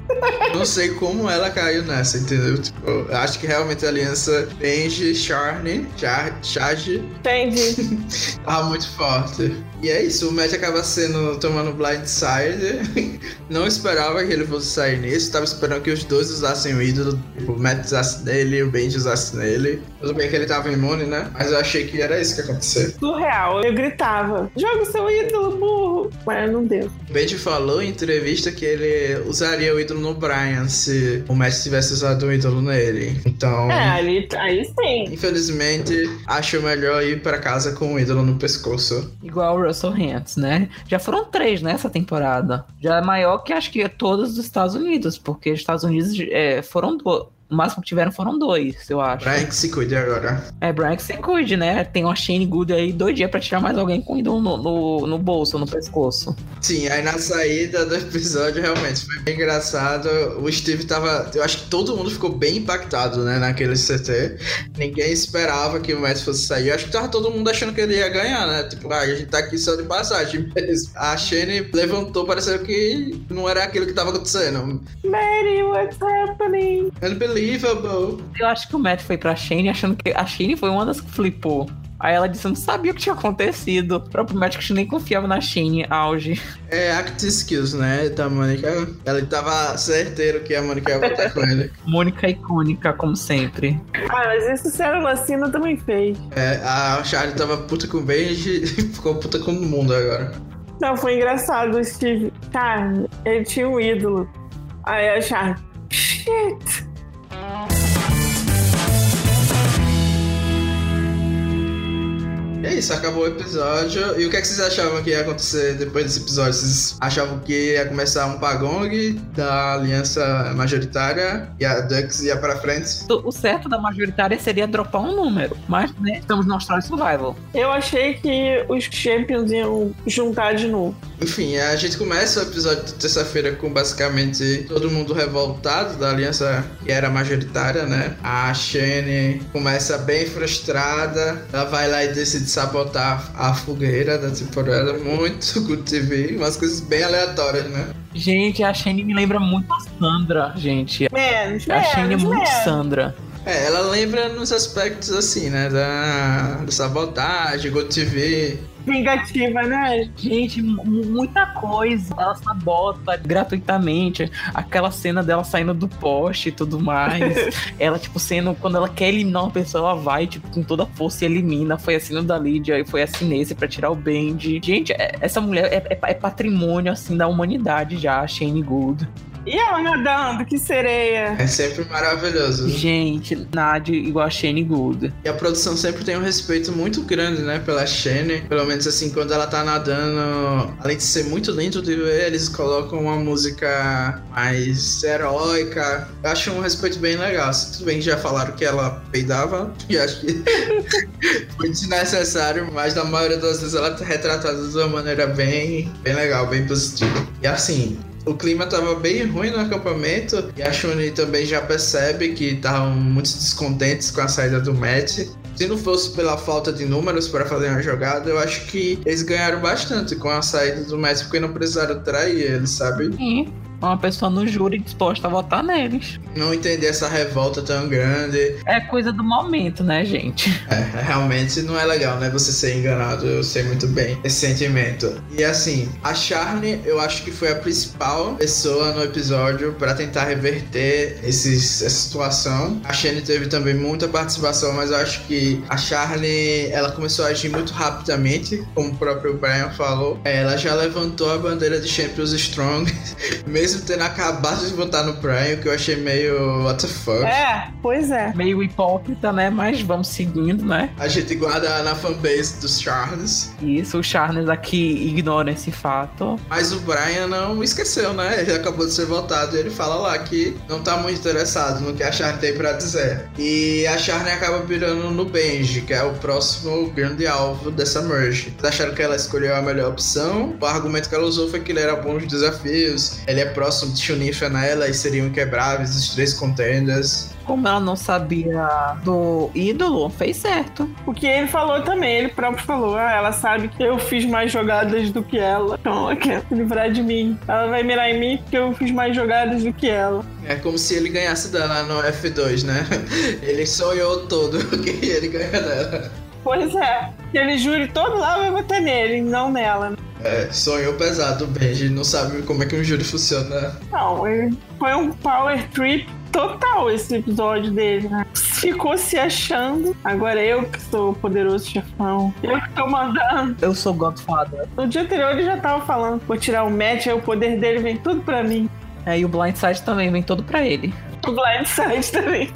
Não sei como ela caiu nessa, entendeu? Tipo, acho que realmente a aliança Benji, Charney, Char Charge Entendi. (laughs) tava muito forte. E é isso, o Matt acaba sendo tomando blindside. (laughs) Não esperava que ele fosse sair nisso, tava esperando que os dois usassem o ídolo. Tipo, o Matt usasse nele e o Benji usasse nele. Tudo bem que ele tava imune, né? Mas eu achei que era isso que ia acontecer. Surreal. Eu gritava: Joga o seu ídolo, burro. Mas não deu. O Benji falou em entrevista que ele usaria o ídolo no Brian se o Matt tivesse usado o ídolo nele. Então. É, ali, aí sim. Infelizmente, acho melhor ir pra casa com o ídolo no pescoço. Igual o Russell Hantz, né? Já foram três nessa temporada. Já é maior que acho que todos dos Estados Unidos, porque os Estados Unidos é, foram dois. O máximo que tiveram foram dois, eu acho. Brian que se cuide agora. É, Brian que você cuide, né? Tem uma Shane Good aí dois dias pra tirar mais alguém com ídolo no, no, no bolso, no pescoço. Sim, aí na saída do episódio realmente foi bem engraçado. O Steve tava. Eu acho que todo mundo ficou bem impactado, né, naquele CT. Ninguém esperava que o Matt fosse sair. Eu acho que tava todo mundo achando que ele ia ganhar, né? Tipo, ah, a gente tá aqui só de passagem mesmo. A Shane levantou, pareceu que não era aquilo que tava acontecendo. Mary, what's happening? Unbelievable. Eu acho que o Matt foi pra Shane achando que a Shane foi uma das que flipou. Aí ela disse, eu não sabia o que tinha acontecido. O próprio Matt que nem confiava na Shane, auge. É act skills, né, da Mônica. Ela tava certeiro que a Mônica ia voltar com ele. (laughs) Mônica icônica, como sempre. Ah, mas isso Sarah Lacina também fez. É, a Charlie tava puta com o Benji (laughs) e ficou puta com o mundo agora. Não, foi engraçado. O Steve, Charlie, ele tinha um ídolo. Aí a Charlie, shit. E é isso, acabou o episódio. E o que, é que vocês achavam que ia acontecer depois desse episódio? Vocês achavam que ia começar um pagong da aliança majoritária e a Dux ia pra frente? O certo da majoritária seria dropar um número. Mas, né, estamos no Australia Survival. Eu achei que os Champions iam juntar de novo. Enfim, a gente começa o episódio de terça-feira com basicamente todo mundo revoltado da aliança que era majoritária, né? A Shane começa bem frustrada, ela vai lá e decide sabotar a fogueira da temporada. Muito (laughs) good TV, umas coisas bem aleatórias, né? Gente, a Shane me lembra muito a Sandra, gente. Menos, A Shane é muito menos. Sandra. É, ela lembra nos aspectos assim, né? Da, da sabotagem, Good TV. Vingativa, né? Gente, mu- muita coisa. Ela sabota gratuitamente. Aquela cena dela saindo do poste e tudo mais. (laughs) ela, tipo, sendo. Quando ela quer eliminar uma pessoa, ela vai, tipo, com toda a força e elimina. Foi assim no da Lydia e foi assim nesse pra tirar o Bendy. Gente, é- essa mulher é, é- é patrimônio, assim, da humanidade já, a Shane Good. E ela nadando, que sereia. É sempre maravilhoso. Gente, Nadia igual a Shane Good. E a produção sempre tem um respeito muito grande, né, pela Shane. Pelo menos assim, quando ela tá nadando, além de ser muito lindo de ver, eles colocam uma música mais heróica. Eu acho um respeito bem legal. Tudo bem que já falaram que ela peidava, (laughs) e acho que (laughs) foi desnecessário, mas na maioria das vezes ela tá retratada de uma maneira bem, bem legal, bem positiva. E assim, o clima tava bem ruim no acampamento e a Shuni também já percebe que estavam muito descontentes com a saída do Matt. Se não fosse pela falta de números para fazer uma jogada, eu acho que eles ganharam bastante com a saída do Matt porque não precisaram trair ele, sabe? Sim uma pessoa no júri disposta a votar neles. Não entender essa revolta tão grande. É coisa do momento, né, gente? É, realmente não é legal, né? Você ser enganado, eu sei muito bem esse sentimento. E assim, a Charne, eu acho que foi a principal pessoa no episódio para tentar reverter esses, essa situação. A Shane teve também muita participação, mas eu acho que a Charne, ela começou a agir muito rapidamente, como o próprio Brian falou. Ela já levantou a bandeira de Champions Strong, (laughs) mesmo mesmo tendo acabado de votar no Brian, que eu achei meio what the fuck. É, pois é. Meio hipócrita, né? Mas vamos seguindo, né? A gente guarda na fanbase dos Charles. Isso, o Charles aqui ignora esse fato. Mas o Brian não esqueceu, né? Ele acabou de ser votado e ele fala lá que não tá muito interessado no que a Charne tem pra dizer. E a Charne acaba virando no Benji, que é o próximo grande alvo dessa merge. Vocês acharam que ela escolheu a melhor opção? O argumento que ela usou foi que ele era bom nos desafios, ele é próximo de Shunifa nela e seriam inquebráveis os três contenders. Como ela não sabia do ídolo, fez certo. O que ele falou também, ele próprio falou: ah, ela sabe que eu fiz mais jogadas do que ela. (laughs) Então ela quer se livrar de mim. Ela vai mirar em mim porque eu fiz mais jogadas do que ela. É como se ele ganhasse dela no F2, né? (laughs) Ele sonhou todo (laughs) que ele ganha dela. Pois é. Ele júri todo lá vai bater nele, não nela. É, sonhou pesado, Benji. Não sabe como é que um júri funciona. Não, ele foi um power trip total esse episódio dele, né? Ficou se achando. Agora eu que sou o poderoso chefão. Eu que tô mandando. Eu sou Godfather. No dia anterior ele já tava falando: vou tirar o match, aí o poder dele vem tudo pra mim. É, e o Blindside também vem todo pra ele. O Blindside (laughs) também.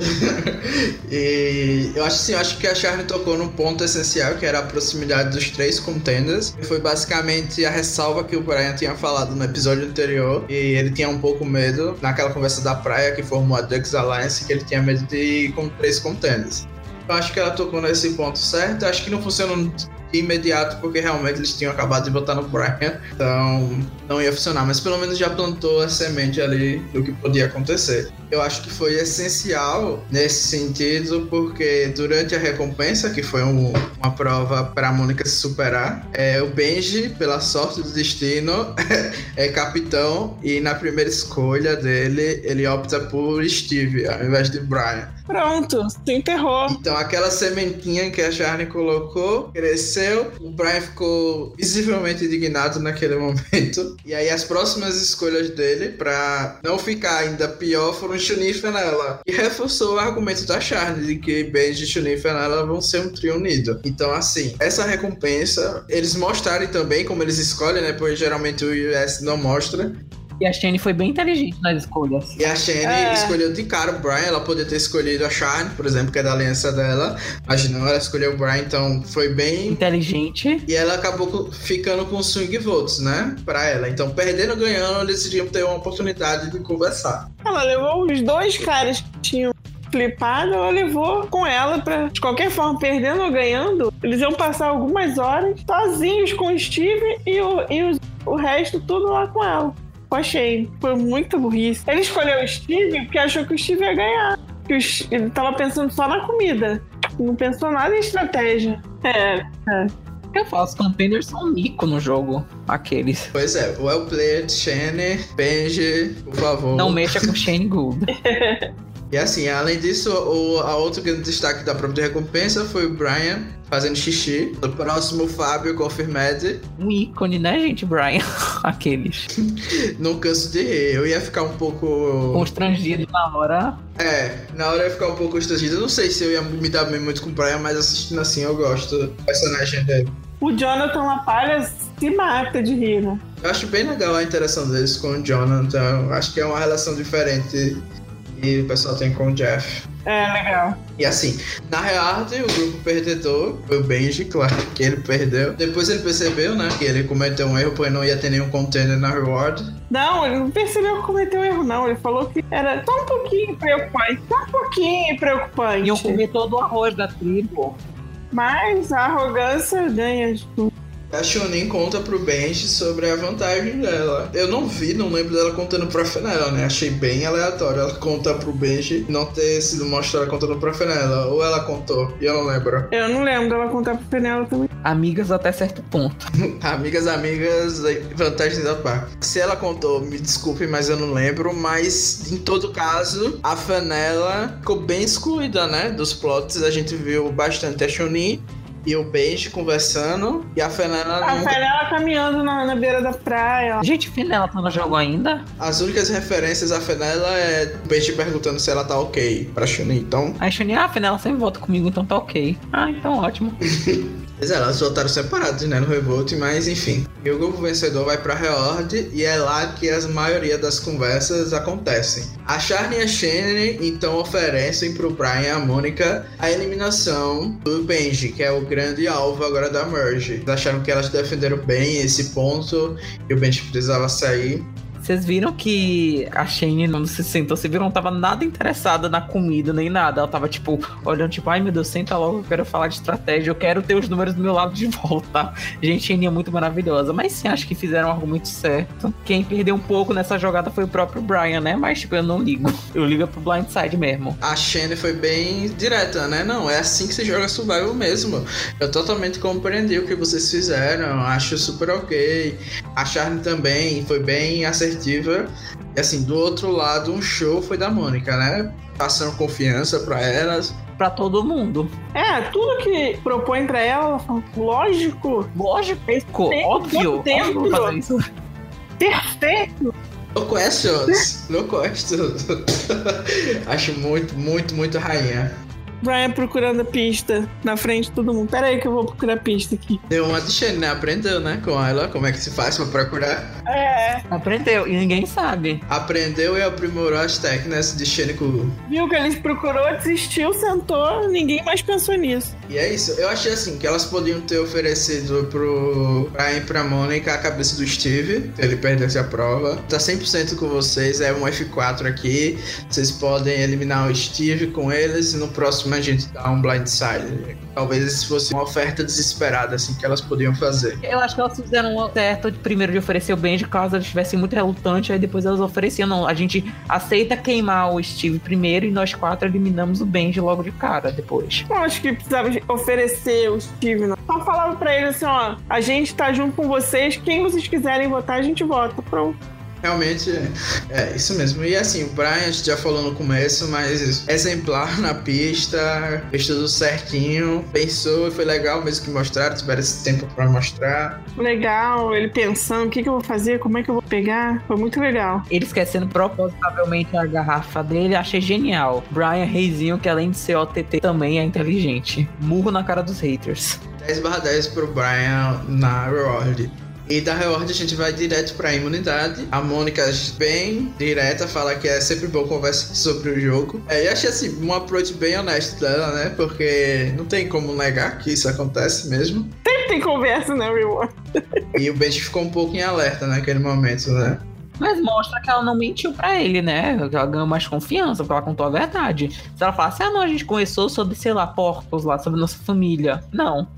(laughs) e eu acho assim, eu acho que a Charlie tocou num ponto essencial, que era a proximidade dos três contenders. Foi basicamente a ressalva que o Brian tinha falado no episódio anterior. E ele tinha um pouco medo, naquela conversa da praia que formou a Dux Alliance, que ele tinha medo de ir com três contenders. Eu acho que ela tocou nesse ponto certo. Eu acho que não funcionou imediato, porque realmente eles tinham acabado de botar no Brian, então não ia funcionar, mas pelo menos já plantou a semente ali do que podia acontecer. Eu acho que foi essencial nesse sentido, porque durante a recompensa, que foi um, uma prova para a Mônica se superar, é, o Benji, pela sorte do destino, (laughs) é capitão e na primeira escolha dele, ele opta por Steve ao invés de Brian. Pronto, se enterrou. Então aquela sementinha que a Charlie colocou cresceu. O Brian ficou visivelmente indignado naquele (laughs) momento. E aí as próximas escolhas dele, para não ficar ainda pior, foram Chun-Li e. E reforçou o argumento da Charlie de que Benji, Chun-Li e Fenella vão ser um trio unido. Então assim, essa recompensa, eles mostrarem também como eles escolhem, né? Porque geralmente o US não mostra. E a Shane foi bem inteligente nas escolhas. E a Shane é. escolheu de cara o Brian. Ela poderia ter escolhido a Shane, por exemplo, que é da aliança dela. Mas não, ela escolheu o Brian, então foi bem. Inteligente. E ela acabou ficando com swing votes, né? Pra ela. Então, perdendo ou ganhando, eles iriam ter uma oportunidade de conversar. Ela levou os dois caras que tinham flipado, ela levou com ela pra, de qualquer forma, perdendo ou ganhando, eles iam passar algumas horas sozinhos com o Steve e o, e o, o resto tudo lá com ela. Eu achei. Foi muito burrice. Ele escolheu o Steve porque achou que o Steve ia ganhar. Que ele tava pensando só na comida. Não pensou nada em estratégia. É, é. Eu falo, os contenders são mico no jogo, aqueles. Pois é, well played, Shane, Benji, por favor. Não mexa com Shane Gould. (laughs) (laughs) E assim, além disso, o, a outro grande destaque da prova de recompensa foi o Brian fazendo xixi. No próximo, Fábio Confirmed. Um ícone, né, gente, Brian? (laughs) Aqueles. Não canso de rir. Eu ia ficar um pouco. Constrangido na hora. É, na hora eu ia ficar um pouco constrangido. Eu não sei se eu ia me dar bem muito com o Brian, mas assistindo assim eu gosto do personagem dele. O Jonathan Lapalha se mata de rir, né? Eu acho bem legal a interação deles com o Jonathan. Acho que é uma relação diferente e o pessoal tem com o Jeff. É, legal. E assim, na realidade, o grupo perdedor foi o Benji, claro que ele perdeu. Depois ele percebeu, né, que ele cometeu um erro, porque não ia ter nenhum contender na reward. Não, ele não percebeu que cometeu um erro, não. Ele falou que era só um pouquinho preocupante. Só um pouquinho preocupante. Iam comer todo o arroz da tribo. Mas a arrogância ganha de tudo. A Chunin conta pro Benji sobre a vantagem dela. Eu não vi, não lembro dela contando pra Fenella, né? Achei bem aleatório ela contar pro Benji não ter sido mostrada contando pra Fenella. Ou ela contou, e eu não lembro. Eu não lembro dela contar pro Fenella também. Amigas até certo ponto. (laughs) amigas, amigas, vantagens da parte. Se ela contou, me desculpe, mas eu não lembro. Mas, em todo caso, a Fenella ficou bem excluída, né? Dos plots. A gente viu bastante a Chunin e o Benji conversando e a Fenella. A nunca... Fenella caminhando na, na, beira da praia. Gente, Fenella tá no jogo ainda? As únicas referências a Fenella é o Benji perguntando se ela tá ok pra Chunin, então. Aí Chunin, ah, a Fenella sempre volta comigo, então tá ok. Ah, então ótimo. (laughs) Pois é, elas voltaram separadas, né, no Revolt, mas enfim. E o grupo vencedor vai pra Reord e é lá que a maioria das conversas acontecem. A Charlie e a Shannon então oferecem pro Brian e a Mônica a eliminação do Benji, que é o grande alvo agora da Merge. Eles acharam que elas defenderam bem esse ponto e o Benji precisava sair. Vocês viram que a Shane não se sentou, você viram, não tava nada interessada na comida nem nada. Ela tava tipo, olhando, tipo, ai meu Deus, senta logo, eu quero falar de estratégia, eu quero ter os números do meu lado de (laughs) volta. Gente, Shane é muito maravilhosa. Mas sim, acho que fizeram algo muito certo. Quem perdeu um pouco nessa jogada foi o próprio Brian, né? Mas, tipo, eu não ligo. (laughs) Eu ligo pro blindside mesmo. A Shane foi bem direta, né? Não, é assim que se joga survival mesmo. Eu totalmente compreendi o que vocês fizeram, acho super ok. A Charlie também foi bem assertiva assertiva. E assim, do outro lado, um show foi da Mônica, né? Passando confiança para elas. Para todo mundo. É, tudo que propõe para ela, lógico. Lógico, perfeito, óbvio. Óbvio fazer isso. Perfeito. No questions. No questions. (laughs) Acho muito, muito, muito rainha. Brian procurando a pista na frente de todo mundo. Pera aí que eu vou procurar a pista aqui. Deu uma de Shane, né? Aprendeu, né? Com ela, como é que se faz pra procurar. É. Aprendeu, e ninguém sabe. Aprendeu e aprimorou as técnicas de Shane. Viu que ele procurou, desistiu, sentou, ninguém mais pensou nisso. E é isso. Eu achei assim, que elas podiam ter oferecido pro e pra Mônica a cabeça do Steve. Ele perdesse a prova. Tá 100% com vocês, é um F4 aqui. Vocês podem eliminar o Steve com eles e no próximo a gente dá um blindside. Talvez fosse uma oferta desesperada, assim, que elas podiam fazer. Eu acho que elas fizeram certo de primeiro de oferecer o Benji, caso elas estivessem muito relutantes, aí depois elas ofereciam, não, a gente aceita queimar o Steve primeiro e nós quatro eliminamos o Benji logo de cara depois. Eu acho que precisava oferecer o Steve, não. Só falava pra ele assim, ó, a gente tá junto com vocês, quem vocês quiserem votar, a gente vota. Pronto. Realmente é isso mesmo. E assim, o Brian a gente já falou no começo, mas exemplar na pista, fez tudo certinho, pensou e foi legal mesmo que mostraram, tiveram esse tempo para mostrar. Legal, ele pensando o que, que eu vou fazer, como é que eu vou pegar, foi muito legal. Ele esquecendo propositavelmente a garrafa dele, achei genial. Brian Reizinho, que além de ser OTT, também é inteligente. Murro na cara dos haters. 10 barra 10 pro Brian na Reward. E da reward a gente vai direto pra imunidade. A Mônica, bem direta, fala que é sempre bom conversar sobre o jogo. É, e achei assim, um approach bem honesto dela, né? Porque não tem como negar que isso acontece mesmo. Sempre tem conversa, né, Reward? e o Benji ficou um pouco em alerta naquele momento, né? Mas mostra que ela não mentiu pra ele, né? Que ela ganhou mais confiança, porque ela contou a verdade. Se ela falasse, ah, não, a gente conversou sobre, sei lá, porcos lá, sobre nossa família. Não. (laughs)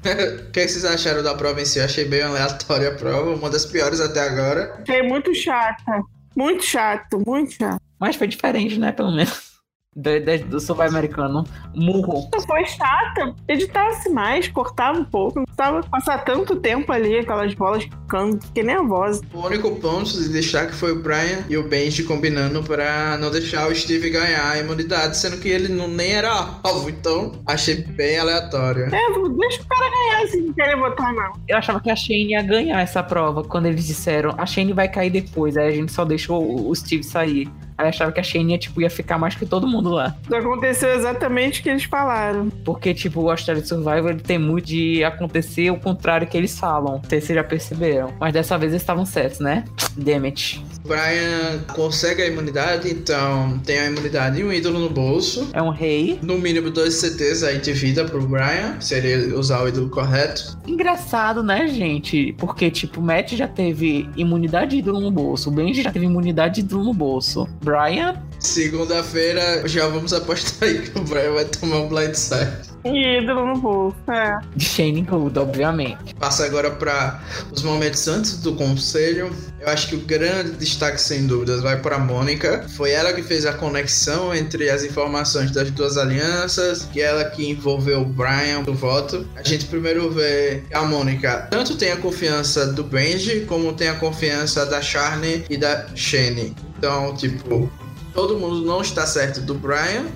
o que vocês acharam da prova em si? Eu achei bem aleatória a prova, uma das piores até agora. Achei muito chata. Muito chato, muito chato. Mas foi diferente, né, pelo menos do, do survival americano. Murro. Foi chata. Editasse mais, cortava um pouco. Não precisava passar tanto tempo ali, aquelas bolas ficando. Fiquei nervosa. O único ponto de deixar que foi o Brian e o Benji combinando pra não deixar o Steve ganhar a imunidade, sendo que ele não, nem era alvo. Então, achei bem aleatório. É, deixa o cara ganhar se não querer votar, não. Eu achava que a Shane ia ganhar essa prova quando eles disseram a Shane vai cair depois. Aí a gente só deixou o Steve sair. Aí achava que a Shane ia, tipo, ia ficar mais que todo mundo lá. Aconteceu exatamente o que eles falaram. Porque, tipo, o Australia Survival ele tem muito de acontecer o contrário que eles falam. Não sei se vocês já perceberam. Mas dessa vez eles estavam certos, né? Damage. Brian consegue a imunidade, então tem a imunidade e um ídolo no bolso. É um rei. No mínimo dois CTs aí de vida pro Brian, se ele usar o ídolo correto. Engraçado, né, gente? Porque, tipo, Matt já teve imunidade de ídolo no bolso, o Benji já teve imunidade de ídolo no bolso. Brian. Segunda-feira já vamos apostar aí que o Brian vai tomar um blindside. Ídolo no bolso, é. De Shane Hood, obviamente. Passa agora para os momentos antes do conselho. Eu acho que o grande destaque, sem dúvidas, vai para Mônica. Foi ela que fez a conexão entre as informações das duas alianças e ela que envolveu o Brian no voto. A gente primeiro vê que a Mônica tanto tem a confiança do Benji, como tem a confiança da Charney e da Shane. Então, tipo, todo mundo não está certo do Brian,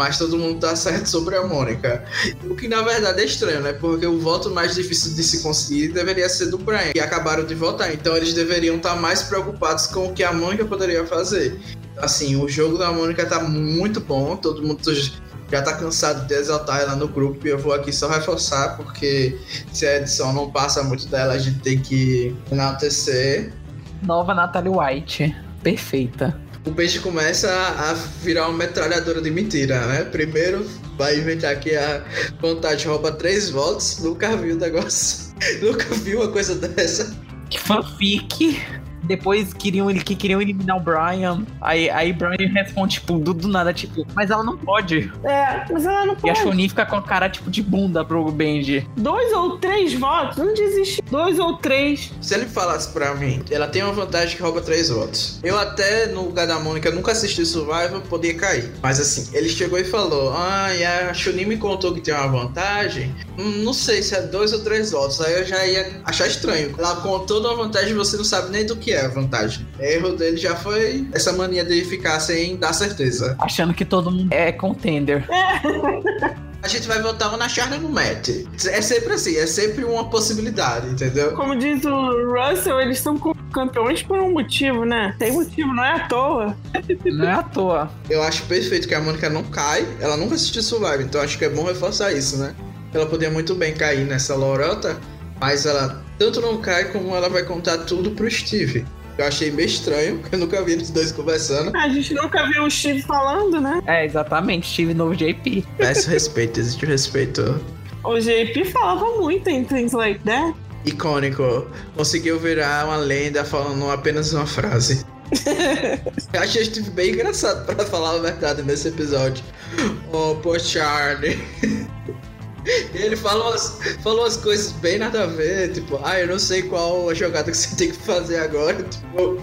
mas todo mundo tá certo sobre a Mônica. O que na verdade é estranho, né? Porque o voto mais difícil de se conseguir deveria ser do Brian, que acabaram de votar. Então eles deveriam estar mais preocupados com o que a Mônica poderia fazer. Assim, o jogo da Mônica tá muito bom, todo mundo já tá cansado de exaltar ela no grupo e eu vou aqui só reforçar, porque se a edição não passa muito dela, a gente tem que enaltecer. Nova Natalie White. Perfeita o peixe começa a, virar uma metralhadora de mentira, né? Primeiro vai inventar que a vontade rouba três votos, nunca viu o negócio. (laughs) nunca viu uma coisa dessa. Que fanfic depois queriam ele que queriam eliminar o Brian. Aí, aí Brian responde, tipo, do, do, nada, tipo, mas ela não pode. É, mas ela não pode. E a Shoni fica com a cara, tipo, de bunda pro Benji. Dois ou três votos? Não desiste. Dois ou três. Se ele falasse pra mim, ela tem uma vantagem que rouba três votos. Eu até, no lugar da Mônica, nunca assisti Survival, podia cair. Mas assim, ele chegou e falou, ah, e a Shoni me contou que tem uma vantagem. Hum, não sei se é dois ou três votos. Aí eu já ia achar estranho. Ela contou uma vantagem e você não sabe nem do que é a vantagem. O erro dele já foi essa mania de ficar sem dar certeza. Achando que todo mundo é contender. a gente vai votar na Charlie no Matt. É sempre assim, é sempre uma possibilidade, entendeu? Como diz o Russell, eles são campeões por um motivo, né? Tem motivo, não é à toa. não é à toa. Eu acho perfeito que a Mônica não cai, ela nunca assistiu Survivor, então acho que é bom reforçar isso, né? Ela podia muito bem cair nessa lorota, mas ela tanto não cai como ela vai contar tudo pro Steve. Eu achei meio estranho, porque eu nunca vi eles dois conversando. A gente nunca viu o Steve falando, né? É, exatamente, Steve novo JP. Esse respeito, existe respeito. O JP falava muito em Things Like That. Icônico. Conseguiu virar uma lenda falando apenas uma frase. (laughs) eu achei Steve bem engraçado, pra falar a verdade, nesse episódio. Oh, pô, Charlie. (laughs) ele falou umas, falou umas coisas bem nada a ver, tipo, ah, eu não sei qual a jogada que você (laughs) tem que fazer agora, (laughs) tipo,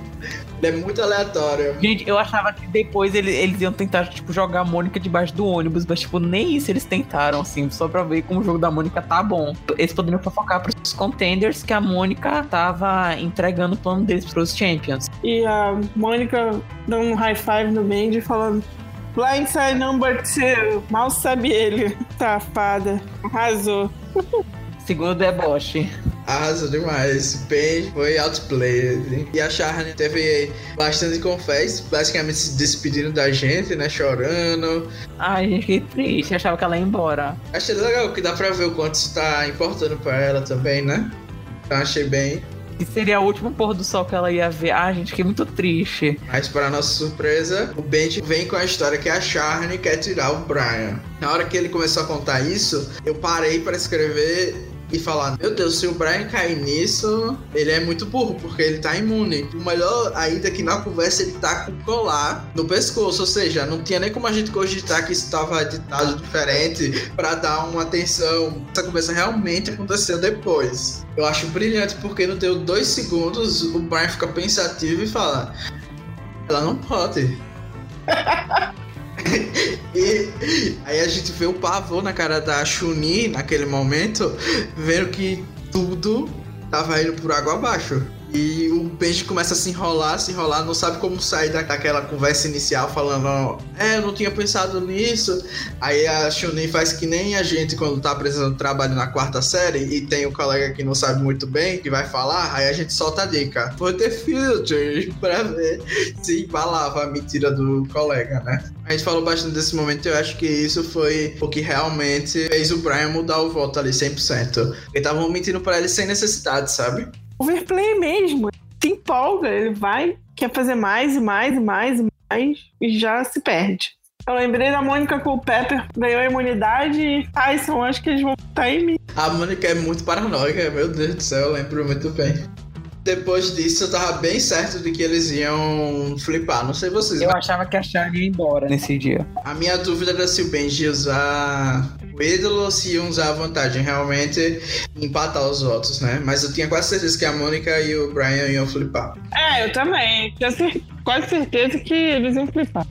é muito aleatório. Gente, eu achava que depois eles, eles iam tentar, tipo, jogar a Mônica debaixo do ônibus, mas, tipo, nem isso eles tentaram, assim, só pra ver como o jogo da Mônica tá bom. Eles poderiam focar pros contenders que a Mônica tava entregando o plano deles pros Champions. E a Mônica dando um high five no Benji falando Blindside number two. Mal sabe ele. Safada. Arrasou. Segundo deboche. Arrasou demais. Bem, foi outplayed. E a Charne teve bastante confés, basicamente se despedindo da gente, né? Chorando. Ai, gente, que triste. Achava que ela ia embora. Achei legal que dá pra ver o quanto isso tá importando pra ela também, né? Então achei bem. Que seria o último pôr do sol que ela ia ver. Ah, gente, que muito triste. Mas, para nossa surpresa, o Benji vem com a história que a Charne quer tirar o Brian. Na hora que ele começou a contar isso, eu parei para escrever e falar: Meu Deus, se o Brian cair nisso, ele é muito burro, porque ele tá imune. O melhor ainda é que na conversa ele tá com colar no pescoço, ou seja, não tinha nem como a gente cogitar que isso estava editado diferente para dar uma atenção. Essa conversa realmente aconteceu depois. Eu acho brilhante porque não deu dois segundos, o Brian fica pensativo e fala: Ela não pode. (laughs) (laughs) e aí a gente vê o pavor na cara da Chuni naquele momento, vendo que tudo tava indo por água abaixo. E o Benji começa a se enrolar, se enrolar, não sabe como sair daquela conversa inicial falando, é, eu não tinha pensado nisso. Aí a Chunin faz que nem a gente quando tá apresentando trabalho na quarta série e tem um colega que não sabe muito bem, que vai falar, aí a gente solta a dica. Vou ter filter (laughs) pra ver se embalava a mentira do colega, né? A gente falou bastante desse momento e eu acho que isso foi o que realmente fez o Brian mudar o voto ali 100%. Eles estavam mentindo para ele sem necessidade, sabe? Overplay mesmo. Se empolga, ele vai, quer fazer mais e mais e mais e mais e já se perde. Eu lembrei da Mônica com o Pepper, ganhou a imunidade e Tyson, acho que eles vão estar em mim. A Mônica é muito paranoica, meu Deus do céu, eu lembro muito bem. Depois disso, eu tava bem certo de que eles iam flipar. Não sei vocês. Eu mas... achava que a Charlie ia embora nesse dia. A minha dúvida era se o Benji ia usar o ídolo se iam usar a vantagem realmente empatar os votos, né? Mas eu tinha quase certeza que a Mônica e o Brian iam flipar. É, eu também. Tinha quase certeza que eles iam flipar.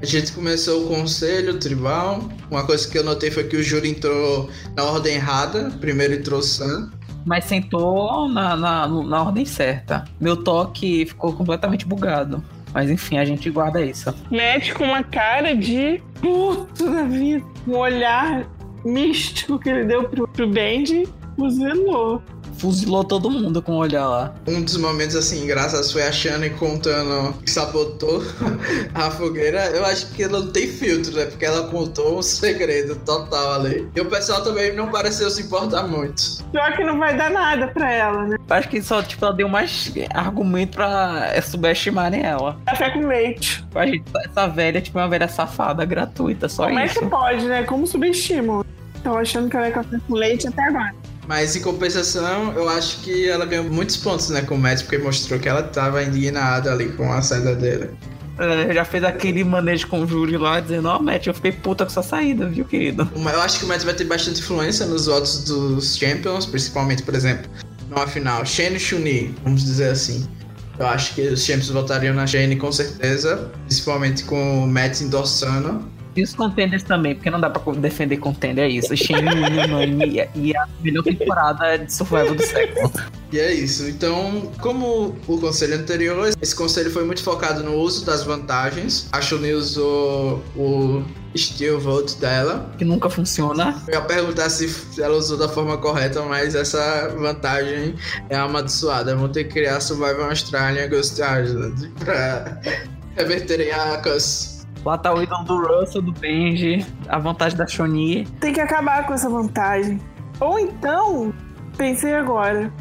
A gente começou o conselho tribal. Uma coisa que eu notei foi que o júri entrou na ordem errada. Primeiro entrou o Sam. Mas sentou na, na, na ordem certa. Meu toque ficou completamente bugado. Mas enfim, a gente guarda isso. Matt com uma cara de puto da vida. Um olhar místico que ele deu pro, pro Bendy, fuzilou. Fuzilou todo mundo com o olhar lá. Um dos momentos assim engraçados foi a Shane contando que sabotou (laughs) a fogueira. Eu acho que ela não tem filtro, né? Porque ela contou um segredo total ali. E o pessoal também não pareceu se importar muito. Pior que não vai dar nada pra ela, né? Acho que só, tipo, ela deu mais argumento pra subestimarem ela. Café com leite. A gente, essa velha, tipo, é uma velha safada, gratuita, só Como é isso. que pode, né? Como subestimam? Estão achando que ela é café com leite até agora. Mas em compensação, eu acho que ela ganhou muitos pontos, né, com o Matt, porque mostrou que ela tava indignada ali com a saída dele. É, já fez aquele manejo com o júri lá, dizendo, ó, Matt, eu fiquei puta com essa saída, viu, querido? Eu acho que o Matt vai ter bastante influência nos votos dos Champions, principalmente, por exemplo, numa final, Shane e Chun-Li, vamos dizer assim. Eu acho que os Champions votariam na Shane com certeza, principalmente com o Matt endossando. E os contenders também, porque não dá pra defender contender, é isso. Shane unânime e a melhor temporada de survival do século. E é isso. Então, como o conselho anterior, esse conselho foi muito focado no uso das vantagens. A Chun-Li usou o Steel Vote dela. Que nunca funciona. Eu ia perguntar se ela usou da forma correta, mas essa vantagem é amaldiçoada. Vão ter que criar Survival Australia Ghost Island pra reverterem a Cus. Lá tá o ídolo do Russell, do Benji, a vantagem da Shoni. Tem que acabar com essa vantagem. Ou então, pensei agora,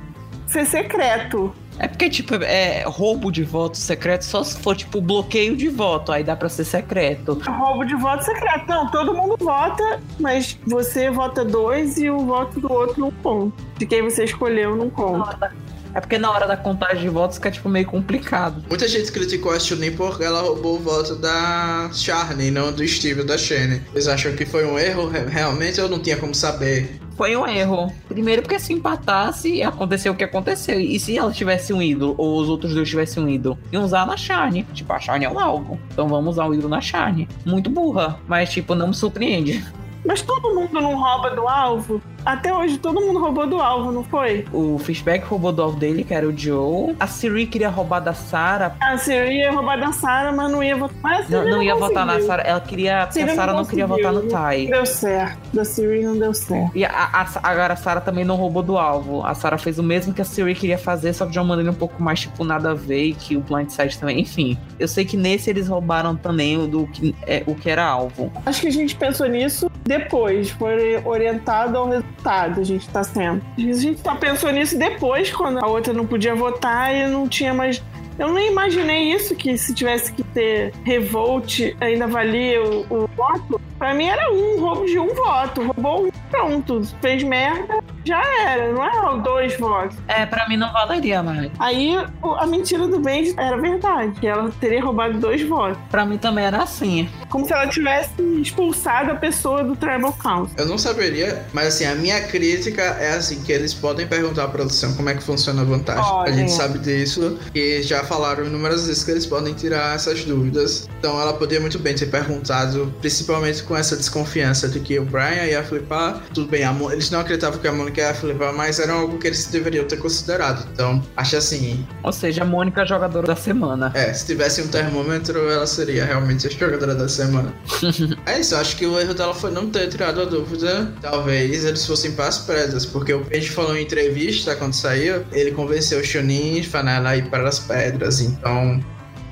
ser secreto. É porque, tipo, é roubo de voto secreto só se for, tipo, bloqueio de voto. Aí dá pra ser secreto. Roubo de voto secreto. Não, todo mundo vota, mas você vota dois e o voto do outro não conta. De quem você escolheu não conta. É porque na hora da contagem de votos fica, tipo, meio complicado. Muita gente criticou a Chun-Li porque ela roubou o voto da Charney, não do Steve ou da Shane. Vocês acham que foi um erro re- realmente ou não tinha como saber? Foi um erro. Primeiro porque se empatasse, aconteceu o que aconteceu. E se ela tivesse um ídolo, ou os outros dois tivessem um ídolo, iam usar na Charne. Tipo, a Charne é um alvo. Então vamos usar o ídolo na Charne. Muito burra, mas, tipo, não me surpreende. Mas todo mundo não rouba do alvo? Até hoje todo mundo roubou do alvo, não foi? O Fishback roubou do alvo dele, que era o Joe. A Siri queria roubar da Sarah. A Siri ia roubar da Sarah, mas não ia votar. Mas a Siri Não, não ia votar na conseguiu. Sarah. Ela queria. Porque a Sarah não queria conseguiu. votar no Tai. Deu certo. Da Siri não deu certo. E a, a, agora a Sarah também não roubou do alvo. A Sarah fez o mesmo que a Siri queria fazer, só que de uma maneira um pouco mais, tipo, nada a ver, e que o Blindside também. Enfim, eu sei que nesse eles roubaram também o do que, é, o que era alvo. Acho que a gente pensou nisso depois, foi orientado ao resultado, a gente tá sendo. A gente só pensou nisso depois, quando a outra não podia votar e não tinha mais. Eu nem imaginei isso, que se tivesse que ter revolt, ainda valia o, o voto. Pra mim era um, roubo de um voto. Roubou um, pronto. Fez merda, já era. Não era dois votos. É, pra mim não valeria mais. Aí o- a mentira do Benji era verdade, que ela teria roubado dois votos. Pra mim também era assim. Como se ela tivesse expulsado a pessoa do Tribal Council. Eu não saberia, mas assim, a minha crítica é assim, que eles podem perguntar à produção como é que funciona a vantagem. A Podem. gente sabe disso e já falaram inúmeras vezes que eles podem tirar essas dúvidas. Então ela poderia muito bem ter perguntado, principalmente com essa desconfiança de que o Brian ia flipar. Tudo bem, Mo- eles não acreditavam que a Mônica ia flipar, mas era algo que eles deveriam ter considerado. Então, acho assim, Ou seja, a Mônica é a jogadora da semana. é, se tivesse um termômetro, ela seria realmente a jogadora da semana. (laughs) é isso, acho que o erro dela foi não ter tirado a dúvida. Talvez eles fossem para as pedras, porque o Page falou em entrevista quando saiu, ele convenceu o Chunin Fanela a ir para as pedras. Então,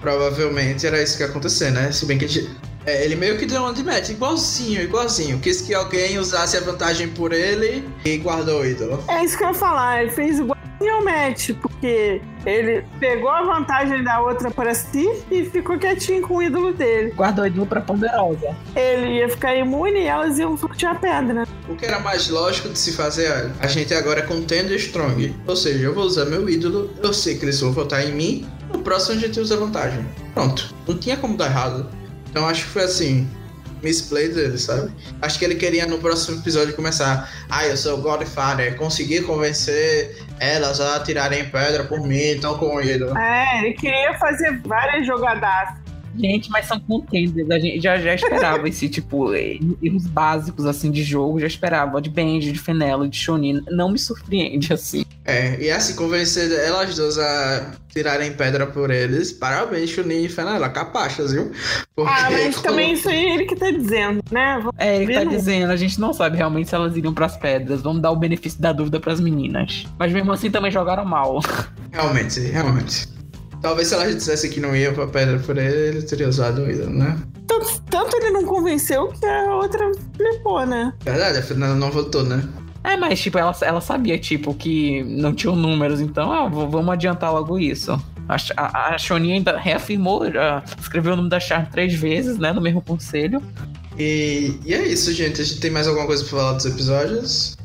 provavelmente era isso que ia acontecer, né? Se bem que a gente- é, ele meio que deu um de match, igualzinho, igualzinho. Quis que alguém usasse a vantagem por ele e guardou o ídolo. É isso que eu ia falar, ele fez igual ao match, porque ele pegou a vantagem da outra para si e ficou quietinho com o ídolo dele. Guardou o ídolo pra poderosa. Ele ia ficar imune e elas iam sortear a pedra. O que era mais lógico de se fazer, olha, a gente agora é contender strong. Ou seja, eu vou usar meu ídolo, eu sei que eles vão votar em mim, no próximo a gente usa vantagem. Pronto. Não tinha como dar errado. Então acho que foi assim. misplay dele, sabe? Acho que ele queria no próximo episódio começar. Ah, eu sou o Godfather, consegui convencer elas a tirarem pedra por mim, então com ele. É, ele queria fazer várias jogadas. Gente, mas são contenders. A gente já, já esperava esse (laughs) tipo, erros básicos assim de jogo, já esperava. De Benji, de Fenella, de Shonin. Não me surpreende, assim. É, e assim, convencer elas duas a tirarem pedra por eles. Parabéns, Chunin e Fenella, capachas, viu? Porque ah, mas também isso aí é ele que tá dizendo, né? Vamos é, ele que tá dizendo, a gente não sabe realmente se elas iriam pras pedras. Vamos dar o benefício da dúvida pras meninas. Mas mesmo assim também jogaram mal. (laughs) Realmente, realmente. Talvez se ela dissesse que não ia pra pedra por ele, ele teria usado o ídolo, né? Tanto, tanto, ele não convenceu que a outra flipou, né? Verdade, a Fernanda não votou, né? É, mas tipo, ela, ela sabia, tipo, que não tinha números, então, ah, vamos adiantar logo isso. A, a, a ainda reafirmou, escreveu o nome da Char três vezes, né, no mesmo conselho. E, e é isso, gente. A gente tem mais alguma coisa pra falar dos episódios?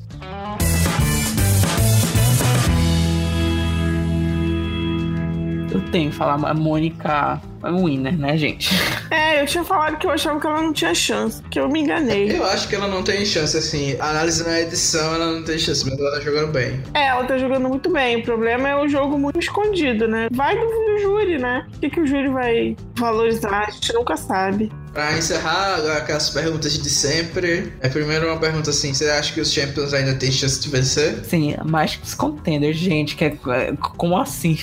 Eu tenho que falar, a Mônica é um winner, né, gente? (laughs) É, eu tinha falado que eu achava que ela não tinha chance, que eu me enganei. Eu acho que ela não tem chance, assim. Analisando a edição, ela não tem chance, mas ela tá jogando bem. É, ela tá jogando muito bem. O problema é o jogo muito escondido, né? Vai do, do júri, né? O que, que o júri vai valorizar? A gente nunca sabe. Pra encerrar agora aquelas perguntas de sempre. É primeiro uma pergunta assim: você acha que os Champions ainda têm chance de vencer? Sim, mais que os contenders, gente. Que é, como assim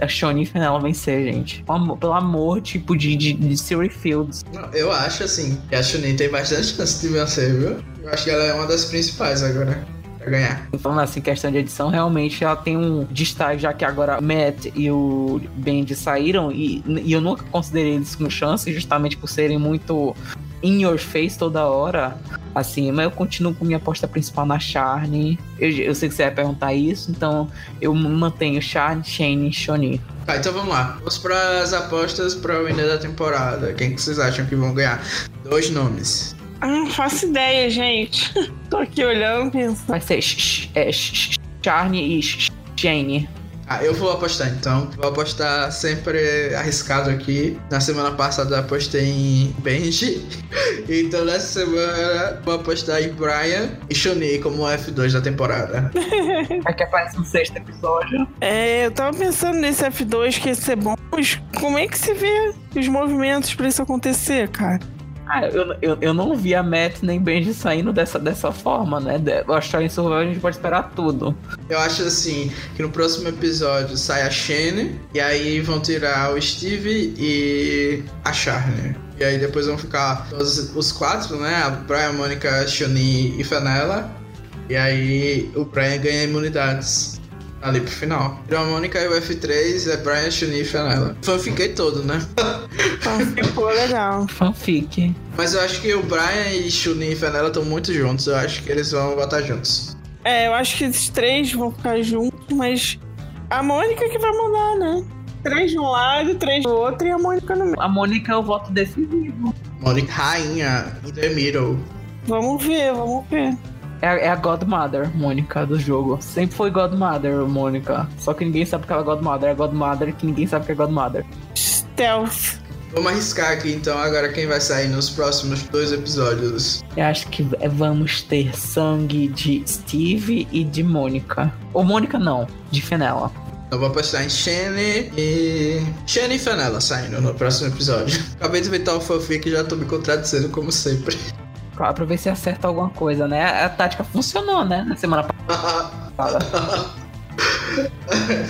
a Shoni final vencer, gente? Pelo amor, tipo, de, de, de Siri Fields. Eu acho assim que a Shoni tem bastante chance de vencer, viu? Eu acho que ela é uma das principais agora pra ganhar. Falando assim, questão de edição, realmente ela tem um destaque, já que agora Matt e o Bendy saíram, e, e eu nunca considerei eles com chance, justamente por serem muito in your face toda hora. Assim, mas eu continuo com minha aposta principal na Charne. Eu, eu sei que você vai perguntar isso, então eu mantenho Charne, Shane e Shoni. Tá, então vamos lá. Vamos para as apostas para o início da temporada. Quem que vocês acham que vão ganhar? Dois nomes. Ah, não faço ideia, gente. (laughs) Tô aqui olhando pensando. Vai ser é, Charne e Shane. Ah, eu vou apostar então. Vou apostar sempre arriscado aqui. Na semana passada apostei em Benji. (laughs) Então nessa semana vou apostar em Brian e Shuni como F2 da temporada. (laughs) É que aparece no sexto episódio. É, eu tava pensando nesse F2 que ia ser bom. Mas como é que se vê os movimentos pra isso acontecer, cara? Ah, eu, eu, eu não vi a Matt nem Benji saindo dessa, dessa forma, né? Eu acho que em Survival a gente pode esperar tudo. Eu acho assim, que no próximo episódio sai a Shane, e aí vão tirar o Steve e a Charlie. E aí depois vão ficar todos os quatro, né? A Brian, Mônica, Shani e Fenella. E aí o Brian ganha imunidades ali pro final. Então a Mônica e o F3 é Brian, Chuni e Fenella. Fanfiquei todo, né? Ficou legal. Fanfic. Mas eu acho que o Brian e Chuni e Fenella estão muito juntos. Eu acho que eles vão botar juntos. É, eu acho que esses três vão ficar juntos, mas a Mônica que vai mudar, né? Três de um lado, três do outro e a Mônica no meio. A Mônica é o voto decisivo. Mônica rainha, in the middle. Vamos ver, vamos ver. É, é, a Godmother, Mônica, do jogo. Sempre foi Godmother, Mônica. Só que ninguém sabe que ela é Godmother. É Godmother que ninguém sabe que é Godmother. Stealth. Vamos arriscar aqui então agora quem vai sair nos próximos dois episódios. Eu acho que vamos ter sangue de Steve e de Mônica. Ou Mônica não, de Fenella. Eu vou apostar em Shane e. Shane e Fenella saindo no próximo episódio. Acabei de inventar o fanfic e já tô me contradizendo como sempre. Pra ver se acerta alguma coisa, né? A tática funcionou, né? Na semana passada.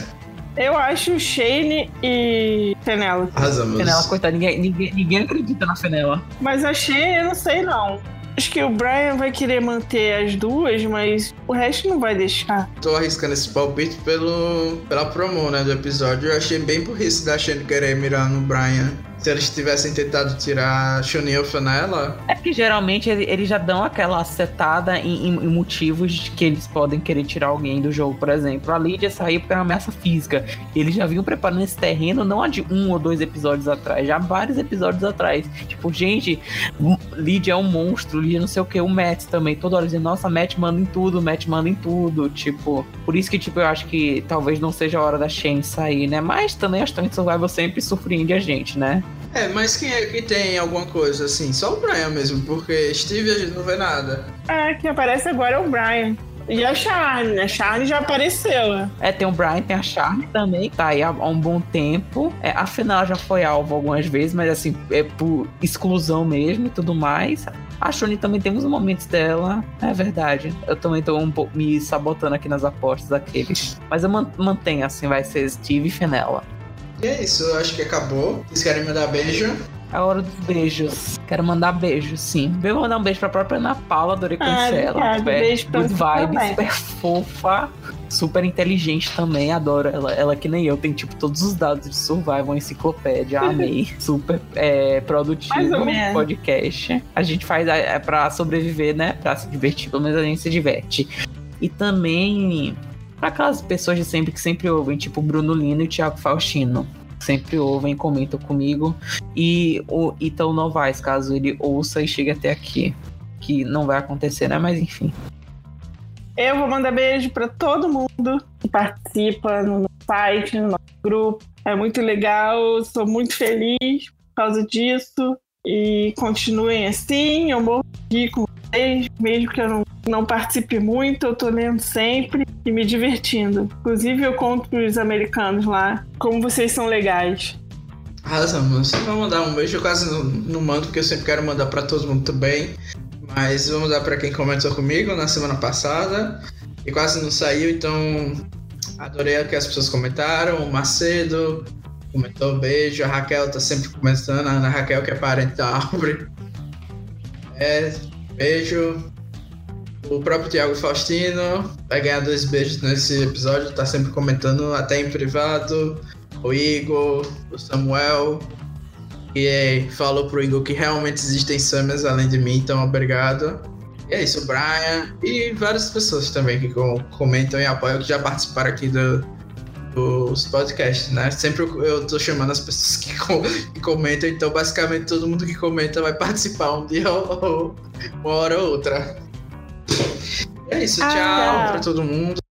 (laughs) Eu acho Shane e Fenella. Arrasamos. Fenella, coitada, ninguém, ninguém, ninguém acredita na Fenella. Mas a Shane, eu não sei não. Acho que o Brian vai querer manter as duas, mas o resto não vai deixar. Tô arriscando esse palpite pelo, pela promo, né, do episódio. Eu achei bem burrice da Shane querer mirar no Brian se eles tivessem tentado tirar Shunilfa nela. É que geralmente eles já dão aquela setada em, em, motivos que eles podem querer tirar alguém do jogo, por exemplo. A Lydia saiu porque era uma ameaça física. Eles já vinham preparando esse terreno não há de um ou dois episódios atrás, já vários episódios atrás. Tipo, gente, Lydia é um monstro, Lydia não sei o que, o Matt também. Toda hora dizendo, nossa, Matt manda em tudo, Matt manda em tudo. Tipo, por isso que, tipo, eu acho que talvez não seja a hora da Shane sair, né? Mas também a Stone Survival sempre surpreende a gente, né? É, mas quem é que tem alguma coisa assim? Só o Brian mesmo, porque Steve a gente não vê nada. É, quem aparece agora é o Brian. E a Charlie, né? Charlie já apareceu? É, tem o Brian, tem a Charlie também, que tá aí há, há um bom tempo. É, afinal, já foi alvo algumas vezes, mas assim, é por exclusão mesmo e tudo mais. A Shoni também temos momentos dela, é verdade. Eu também tô um pouco me sabotando aqui nas apostas daqueles. Mas eu man- mantenho, assim, vai ser Steve e Fenella. E é isso, eu acho que acabou. Vocês querem mandar beijo? É a hora dos beijos. Quero mandar beijos, sim. Eu vou mandar um beijo pra própria Ana Paula, adorei conhecer ela. Beijo pra good você vibe, super fofa, super inteligente também. Adoro ela. Ela que nem eu, tem tipo todos os dados de survival, enciclopédia. (laughs) Amei. super é, produtivo Mais ou menos. podcast. A gente faz é, é pra sobreviver, né? Pra se divertir, pelo menos a gente se diverte. E também pra aquelas pessoas de sempre que sempre ouvem, tipo Bruno Lino e Thiago Faustino. Sempre ouvem, comentam comigo. E o Ítalo Novaes, caso ele ouça e chegue até aqui. Que não vai acontecer, né? Mas enfim. Eu vou mandar beijo pra todo mundo que participa no site, no nosso grupo. É muito legal, sou muito feliz por causa disso. E continuem assim, eu rir com vocês, mesmo que eu não, não participe muito, eu tô lendo sempre e me divertindo. Inclusive, eu conto pros americanos lá como vocês são legais. Arrasamos. Vou mandar um beijo, eu quase não, não mando, porque eu sempre quero mandar pra todo mundo também. Mas vou mandar pra quem comentou comigo na semana passada. E quase não saiu, então adorei o que as pessoas comentaram. O Macedo comentou beijo, a Raquel tá sempre comentando, a Ana Raquel que é parente da árvore. É, beijo. O próprio Thiago Faustino vai ganhar dois beijos nesse episódio, tá sempre comentando, até em privado. O Igor, o Samuel, que é, falou pro Igor que realmente existem Summers além de mim, então obrigado. E é isso, o Brian e várias pessoas também que com- comentam e apoiam, que já participaram aqui do, dos podcasts, né? Sempre eu, tô chamando as pessoas que, com- que comentam, então basicamente todo mundo que comenta vai participar um dia ou, ou uma hora ou outra. É isso, tchau Ah, tchau. pra todo mundo.